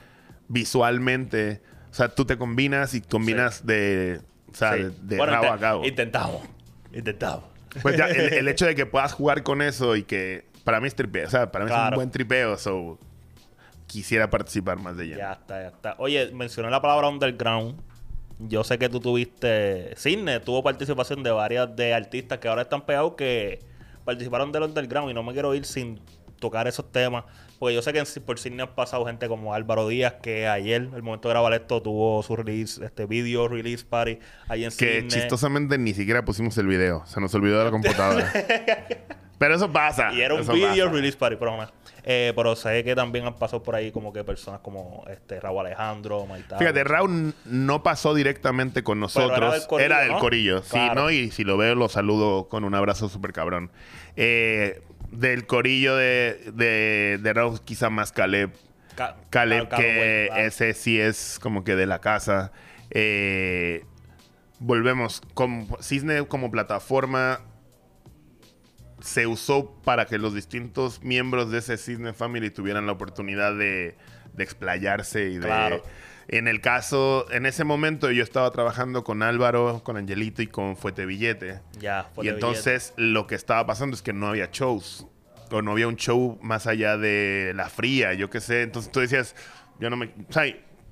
visualmente. O sea, tú te combinas y combinas de, sea, Sí. de, de Bueno, rabo a cabo. Intentamos. Intentamos. Pues ya, el, el hecho de que puedas jugar con eso y que para mí es tripeo, o sea, para mí es un buen tripeo, so quisiera participar más de lleno. Ya está, ya está. Oye, mencioné la palabra underground. Yo sé que tú tuviste. Cisne tuvo participación de varias de artistas que ahora están pegados que participaron del underground y no me quiero ir sin tocar esos temas. Porque yo sé que en- por Cisne han pasado gente como Álvaro Díaz, que ayer, el momento de grabar esto, tuvo su release, este video release party ahí en Que chistosamente ni siquiera pusimos el video, se nos olvidó de la computadora. Pero eso pasa. Y era un video pasa. release party, pero, no. Eh, pero sé que también han pasado por ahí como que personas como este Raúl Alejandro, Maitá. Fíjate, Raúl no pasó directamente con nosotros. era del corillo, Era corillo. Sí. ¿no? Y si lo veo, lo saludo con un abrazo súper cabrón. Eh, del corillo de, de, de Raúl, quizá más Caleb. Ca- Caleb, que ese sí es como que de la casa. Eh, volvemos. Como, Cisne como plataforma se usó para que los distintos miembros de ese Cisne Family tuvieran la oportunidad de, de explayarse y de... En el caso, en ese momento yo estaba trabajando con Álvaro, con Angelito y con Fuete Billete. Ya, fue Y entonces lo que estaba pasando es que no había shows. O no había un show más allá de la fría, yo qué sé. Entonces tú decías, yo no me. O sea,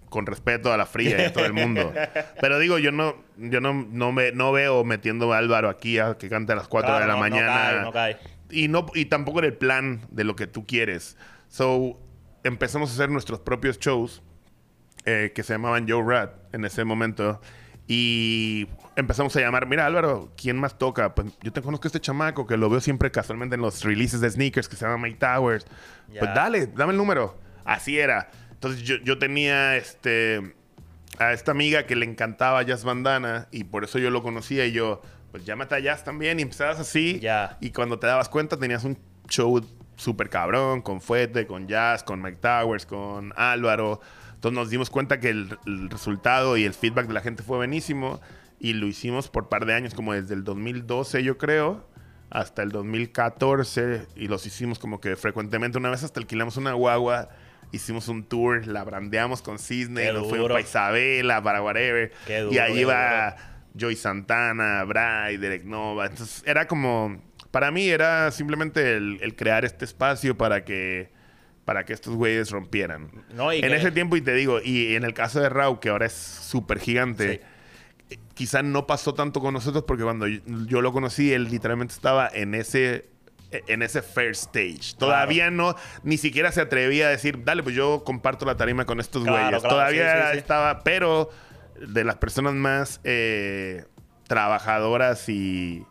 con respeto a la fría y a todo el mundo. Pero digo, yo no, yo no, no me no veo metiendo a Álvaro aquí a que cante a las 4 Claro, de la no- no mañana. cae, no cae. Y no, y tampoco era el plan de lo que tú quieres. So empezamos a hacer nuestros propios shows eh, que se llamaban Joe Rat en ese momento. Y empezamos a llamar, mira Álvaro, ¿quién más toca? Pues yo te conozco a este chamaco que lo veo siempre casualmente en los releases de sneakers que se llama Mike Towers. Ya. Pues dale, dame el número. Así era. Entonces yo, yo tenía este a esta amiga que le encantaba Jazz Bandana y por eso yo lo conocía y yo, pues llámate a Jazz también y empezabas así. Y cuando te dabas cuenta tenías un show súper cabrón con Fuete, con Jazz, con Mike Towers, con Álvaro. Entonces nos dimos cuenta que el, el resultado y el feedback de la gente fue buenísimo y lo hicimos por par de años, como desde el 2012 yo creo, hasta el 2014 y los hicimos como que frecuentemente. Una vez hasta alquilamos una guagua, hicimos un tour, la brandeamos con Cisne, nos fuimos para Isabela, para whatever. Qué y duro, ahí qué iba Joy Santana, Bray, Derek Nova. Entonces era como, para mí era simplemente el, el crear este espacio para que, para que estos güeyes rompieran. No, en que- ese tiempo, y te digo, y en el caso de Rau, que ahora es súper gigante, eh, quizá no pasó tanto con nosotros porque cuando yo, yo lo conocí, él literalmente estaba en ese en ese first stage. Todavía no, ni siquiera se atrevía a decir, dale, pues yo comparto la tarima con estos Claro, güeyes. claro, Todavía sí, sí, sí. estaba, pero de las personas más eh, trabajadoras y...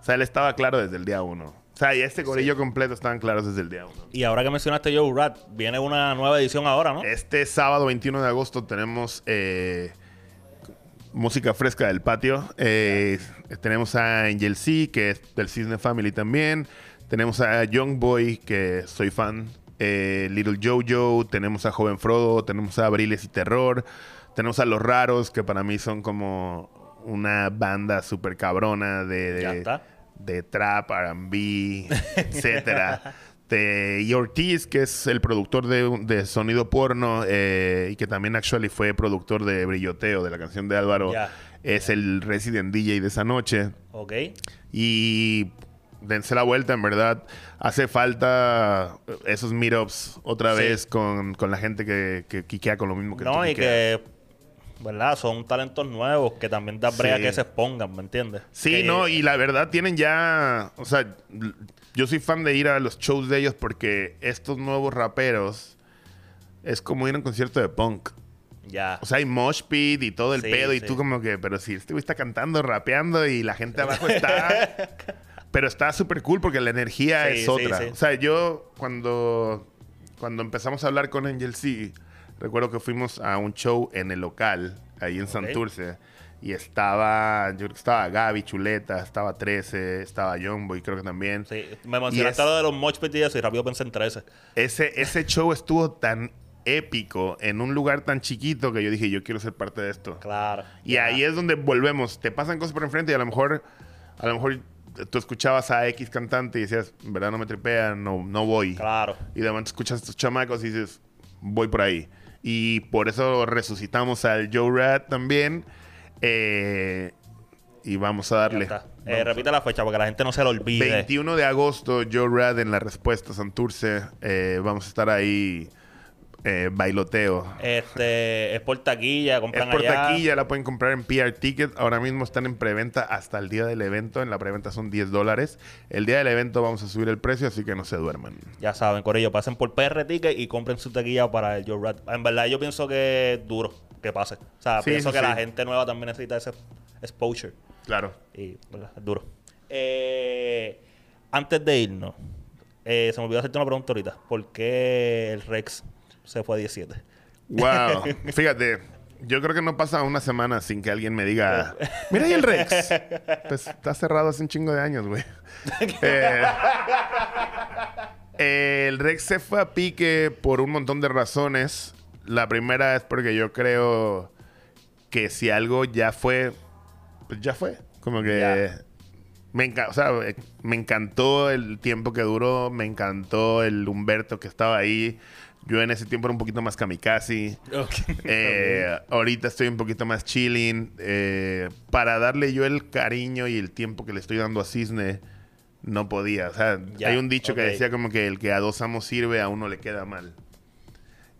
O sea, él estaba claro desde el día uno. O sea, y este gorillo completo estaban claros desde el día uno. Y ahora que mencionaste Joe Rat, viene una nueva edición ahora, ¿no? Este sábado 21 de agosto tenemos eh, música fresca del patio. Eh, tenemos a Angel C, que es del Cisne Family también. Tenemos a Young Boy, que soy fan. Eh, Little Jojo. Tenemos a Joven Frodo. Tenemos a Abriles y Terror. Tenemos a Los Raros, que para mí son como una banda súper cabrona de, de- Ya está. De trap, R&B, etcétera. De, y Ortiz, que es el productor de, de sonido porno eh, y que también actually fue productor de Brilloteo, de la canción de Álvaro, es el resident DJ de esa noche. Ok. Y dense la vuelta, en verdad. Hace falta esos meetups otra Sí. vez con, con la gente que, que quiquea con lo mismo que tú No, y quiqueas. que, ¿verdad? Son talentos nuevos que también da brea Sí. que se expongan, ¿me entiendes? Sí, Que- no, y la verdad tienen ya, o sea, yo soy fan de ir a los shows de ellos porque estos nuevos raperos es como ir a un concierto de punk. Ya. O sea, hay mosh pit y todo el Sí, pedo y sí. tú como que, pero si este güey está cantando, rapeando y la gente abajo está... pero está súper cool porque la energía es otra. O sea, yo cuando, cuando empezamos a hablar con Angel C, recuerdo que fuimos a un show en el local, ahí en Santurce. Y estaba, yo creo que estaba Gaby, Chuleta, estaba 13, estaba Youngboy, creo que también. Sí, me mencionaste Y es- de los Moch y eso y rápido pensé en 13. Ese, ese show estuvo tan épico en un lugar tan chiquito que yo dije, yo quiero ser parte de esto. Claro. Y ahí es donde volvemos. Te pasan cosas por enfrente y a lo mejor, a lo mejor tú escuchabas a X cantante y decías, en verdad no me tripea, no, no voy. Claro. Y de momento escuchas a estos chamacos y dices, voy por ahí. Y por eso resucitamos al Joe Rat también. Eh, y vamos a darle. Eh, Vamos repite la fecha para que la gente no se lo olvide. 21 de agosto, Joe Rad en la respuesta Santurce. Eh, vamos a estar ahí eh, bailoteo. Este, es por taquilla, Es compran por allá. taquilla, la pueden comprar en PR Ticket. Ahora mismo están en preventa hasta el día del evento. En la preventa son 10 dólares. El día del evento vamos a subir el precio, así que no se duerman. Ya saben, Corillo, pasen por PR Ticket y compren su taquilla para el Joe Rat. En verdad, yo pienso que es duro que pase. O sea, Sí, pienso sí, que sí. la gente nueva también necesita ese exposure. Claro. Y, ¿verdad? Es duro. Eh, antes de irnos, eh, se me olvidó hacerte una pregunta ahorita. ¿Por qué el Rex se fue a 17? Wow. Fíjate, yo creo que no pasa una semana sin que alguien me diga, mira ahí el Rex. Pues está cerrado hace un chingo de años, güey. Eh, el Rex se fue a pique por un montón de razones. La primera es porque yo creo que si algo ya fue, pues ya fue. Como que me, enca- o sea, eh, me encantó el tiempo que duró, me encantó el Humberto que estaba ahí. Yo en ese tiempo era un poquito más kamikaze. Eh, ahorita estoy un poquito más chilling. eh, para darle yo el cariño y el tiempo que le estoy dando a Cisne, no podía. O sea, Ya, hay un dicho que decía como que el que a dos amos sirve, a uno le queda mal.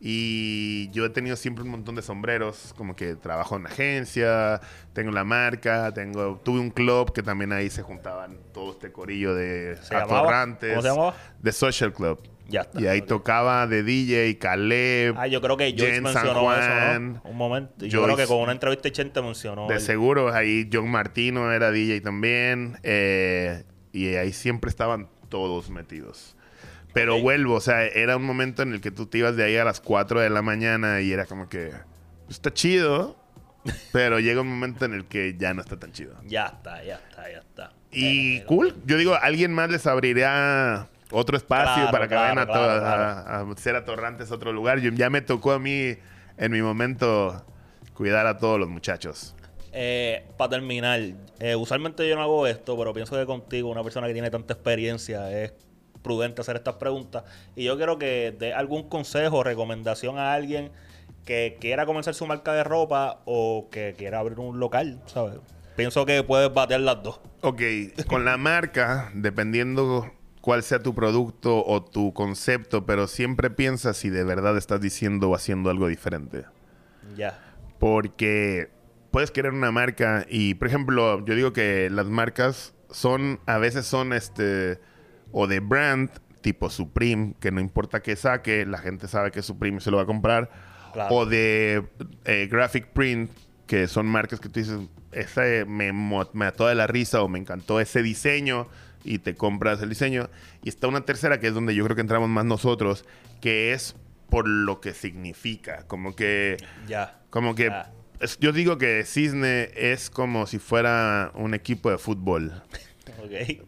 Y yo he tenido siempre un montón de sombreros, como que trabajo en una agencia, tengo la marca, tengo tuve un club que también ahí se juntaban todo este corillo de atorrantes. ¿Cómo se llamaba? The Social Club. Ya está. Y ahí tocaba de DJ, Caleb, Ah, yo creo que Joyce Jen mencionó San Juan, eso, ¿no? Un momento. Yo creo que con una entrevista Chente mencionó. De el- seguro, ahí John Martino era DJ también. eh, y ahí siempre estaban todos metidos. Pero vuelvo, o sea, era un momento en el que tú te ibas de ahí a las 4 de la mañana y era como que está chido, pero llega un momento en el que ya no está tan chido. Ya está, ya está, ya está. Y Eh, cool, yo digo, alguien más les abrirá otro espacio Claro, para que claro, vayan a, claro, a- a ser atorrantes a otro lugar. Yo- ya me tocó a mí, en mi momento, cuidar a todos los muchachos. Eh, para terminar, eh, usualmente yo no hago esto, pero pienso que contigo, una persona que tiene tanta experiencia, es prudente hacer estas preguntas. Y yo quiero que dé algún consejo o recomendación a alguien que quiera comenzar su marca de ropa o que quiera abrir un local, ¿sabes? Pienso que puedes batear las dos. Ok, con la marca, dependiendo cuál sea tu producto o tu concepto, pero siempre piensa si de verdad estás diciendo o haciendo algo diferente. Ya. Porque puedes querer una marca y, por ejemplo, yo digo que las marcas son, a veces son este, o de brand, tipo Supreme, que no importa qué saque, la gente sabe que es Supreme y se lo va a comprar. Claro. O de eh, Graphic Print, que son marcas que tú dices, ese me, mo- me ató de la risa o me encantó ese diseño y te compras el diseño. Y está una tercera que es donde yo creo que entramos más nosotros, que es por lo que significa. Como que Ya. como que es- yo digo que Cisne es como si fuera un equipo de fútbol.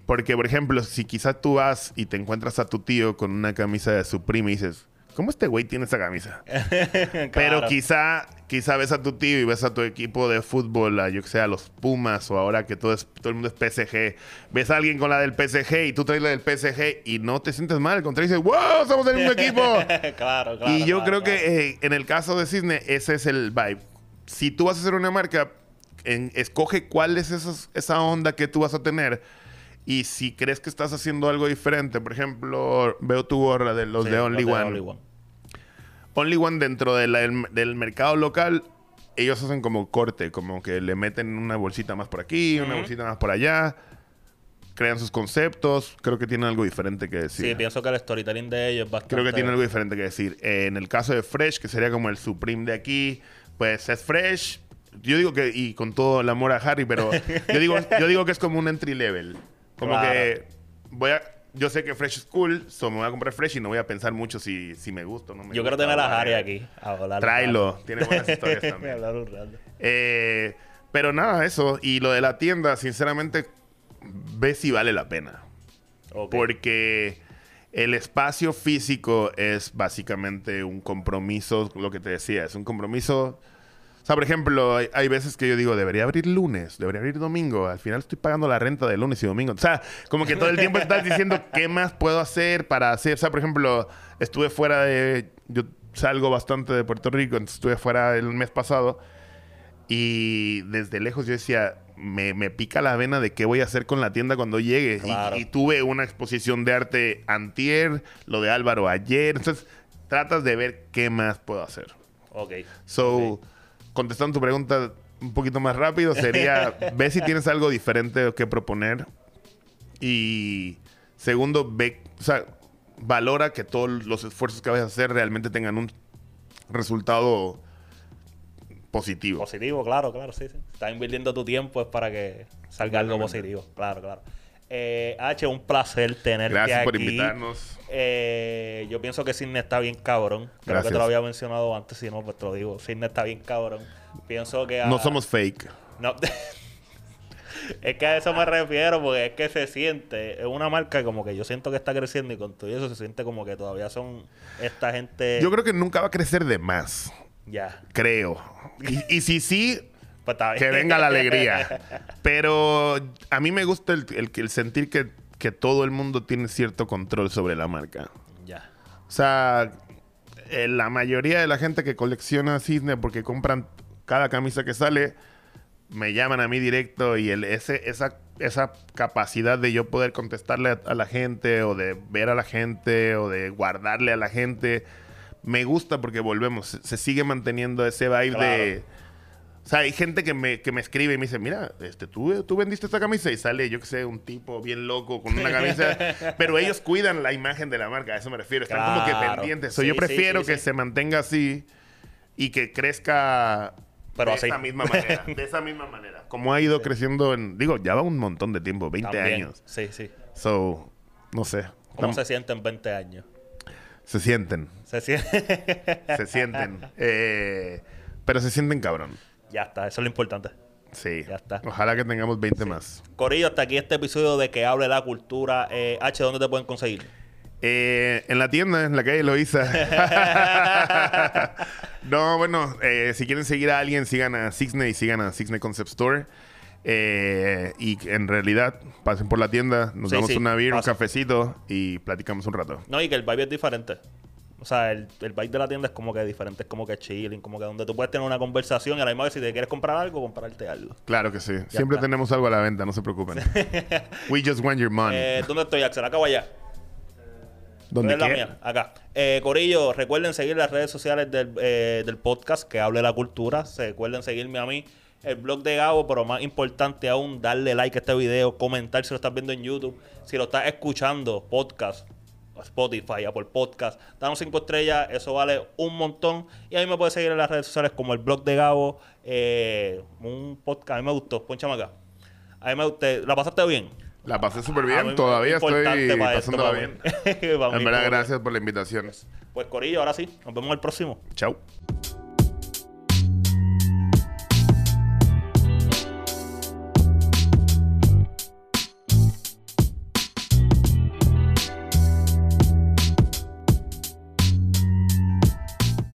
Porque, por ejemplo, si quizás tú vas y te encuentras a tu tío con una camisa de Supreme y dices, ¿cómo este güey tiene esa camisa? Pero quizá, quizá ves a tu tío y ves a tu equipo de fútbol, a, yo que sé, a los Pumas o ahora que todo, es, todo el mundo es PSG. Ves a alguien con la del PSG y tú traes la del PSG y no te sientes mal. Al contrario, dices, ¡wow! ¡Somos el mismo equipo! claro, claro. y yo claro, creo claro. que eh, en el caso de Cisne, ese es el vibe. Si tú vas a hacer una marca, en- escoge cuál es esos- esa onda que tú vas a tener. Y si crees que estás haciendo algo diferente, por ejemplo, veo tu gorra de los Sí, de Only los One. Only One. Only One dentro de la- del, del mercado local, ellos hacen como corte, como que le meten una bolsita más por aquí, una bolsita más por allá. Crean sus conceptos. Creo que tienen algo diferente que decir. Sí, pienso que el storytelling de ellos es bastante. Creo que tiene algo diferente que decir. Eh, en el caso de Fresh, que sería como el Supreme de aquí, pues es Fresh. Yo digo que, y con todo el amor a Harry, pero yo digo, yo digo que es como un entry level. Como Claro. que voy a. Yo sé que Fresh es cool, so me voy a comprar Fresh y no voy a pensar mucho si, si me gusta o no me Yo gusta. quiero tener a Harry aquí. a Tráelo, tiene buenas historias también. hablar un rato. Eh, Pero nada, eso. Y lo de la tienda, sinceramente, ve si vale la pena. Porque el espacio físico es básicamente un compromiso, lo que te decía, es un compromiso. Sea, por ejemplo, hay, hay veces que yo digo, debería abrir lunes, debería abrir domingo. Al final estoy pagando la renta de lunes y domingo. O sea, como que todo el tiempo estás diciendo qué más puedo hacer para hacer. O sea, por ejemplo, estuve fuera de. Yo salgo bastante de Puerto Rico, entonces estuve fuera el mes pasado. Y desde lejos yo decía, me, me pica la vena de qué voy a hacer con la tienda cuando llegue. Y- Claro. Y, tuve una exposición de arte antier, lo de Álvaro ayer. Entonces, tratas de ver qué más puedo hacer. Ok. So, contestando tu pregunta un poquito más rápido, sería, ve si tienes algo diferente que proponer. Y segundo, ve, o sea, valora que todos los esfuerzos que vayas a hacer realmente tengan un resultado positivo. Positivo, claro, claro, sí, sí. Estás invirtiendo tu tiempo es para que salga algo positivo. Claro, claro. Eh, H, un placer tenerte Gracias por aquí. invitarnos. Eh, yo pienso que Sidney está bien cabrón. Creo que Gracias. te lo había mencionado antes, si no, pues te lo digo. Sidney está bien cabrón. Pienso que... No somos fake. No. es que a eso me refiero, porque es que se siente, es una marca como que yo siento que está creciendo y con todo eso se siente como que todavía son esta gente... Yo creo que nunca va a crecer de más. Ya. Creo. Y, y si sí, Pues está bien. que venga la alegría. Pero a mí me gusta el, el- el sentir que, que todo el mundo tiene cierto control sobre la marca. Ya. O sea, eh, la mayoría de la gente que colecciona cisne porque compran cada camisa que sale, me llaman a mí directo y el, ese, esa, esa capacidad de yo poder contestarle a, a la gente o de ver a la gente o de guardarle a la gente, me gusta porque volvemos, se, sigue manteniendo ese vibe Claro. de... O sea, hay gente que me, que me escribe y me dice, mira, este, ¿tú, tú vendiste esta camisa y sale, yo que sé, un tipo bien loco con una camisa. pero ellos cuidan la imagen de la marca, a eso me refiero. Están como que pendientes. So, Sí, yo prefiero sí, que se mantenga así y que crezca Pero de así. esa misma manera. De esa misma manera. Como ha ido creciendo en... Digo, ya va un montón de tiempo, 20 También. años. Sí, sí. So, no sé. ¿Cómo Tam- se siente en 20 años? se sienten. Se siente... Se sienten. Eh, pero se sienten cabrón. Ya está, eso es lo importante. Sí. Ya está. Ojalá que tengamos 20 más. Corillo, hasta aquí este episodio de Que hable la cultura. Eh, H, ¿dónde te pueden conseguir? Eh, en la tienda, en la calle Loiza. no, bueno, eh, si quieren seguir a alguien, sigan a Sixney y sigan a Sixney Concept Store. Eh, y en realidad, pasen por la tienda, nos Sí, damos sí, una beer, un cafecito y platicamos un rato. No, y que el vibe es diferente. O sea, el, el vibe de la tienda es como que diferente, es como que chilling, como que donde tú puedes tener una conversación y a la misma vez si te quieres comprar algo, comprarte algo. Claro que sí. Siempre está. tenemos algo a la venta, no se preocupen. We just want your money. Eh, ¿Dónde estoy, Axel? Acá o allá. Donde es la quiera. mía, acá. Eh, Corillo, recuerden seguir las redes sociales del, eh, del podcast que hable la cultura. Recuerden seguirme a mí, el blog de Gabo, pero más importante aún, darle like a este video, comentar si lo estás viendo en YouTube, si lo estás escuchando, podcast, Spotify, Apple Podcast, danos cinco estrellas, eso vale un montón. Y a mí me puedes seguir en las redes sociales como el blog de Gabo, eh, un podcast, a mí me gustó, ponchame acá. A mí me gustó, ¿la pasaste bien? La pasé súper bien. Todavía importante estoy pasándola bien. En verdad, gracias por la invitación. Pues Corillo, ahora sí, nos vemos el próximo. Chao.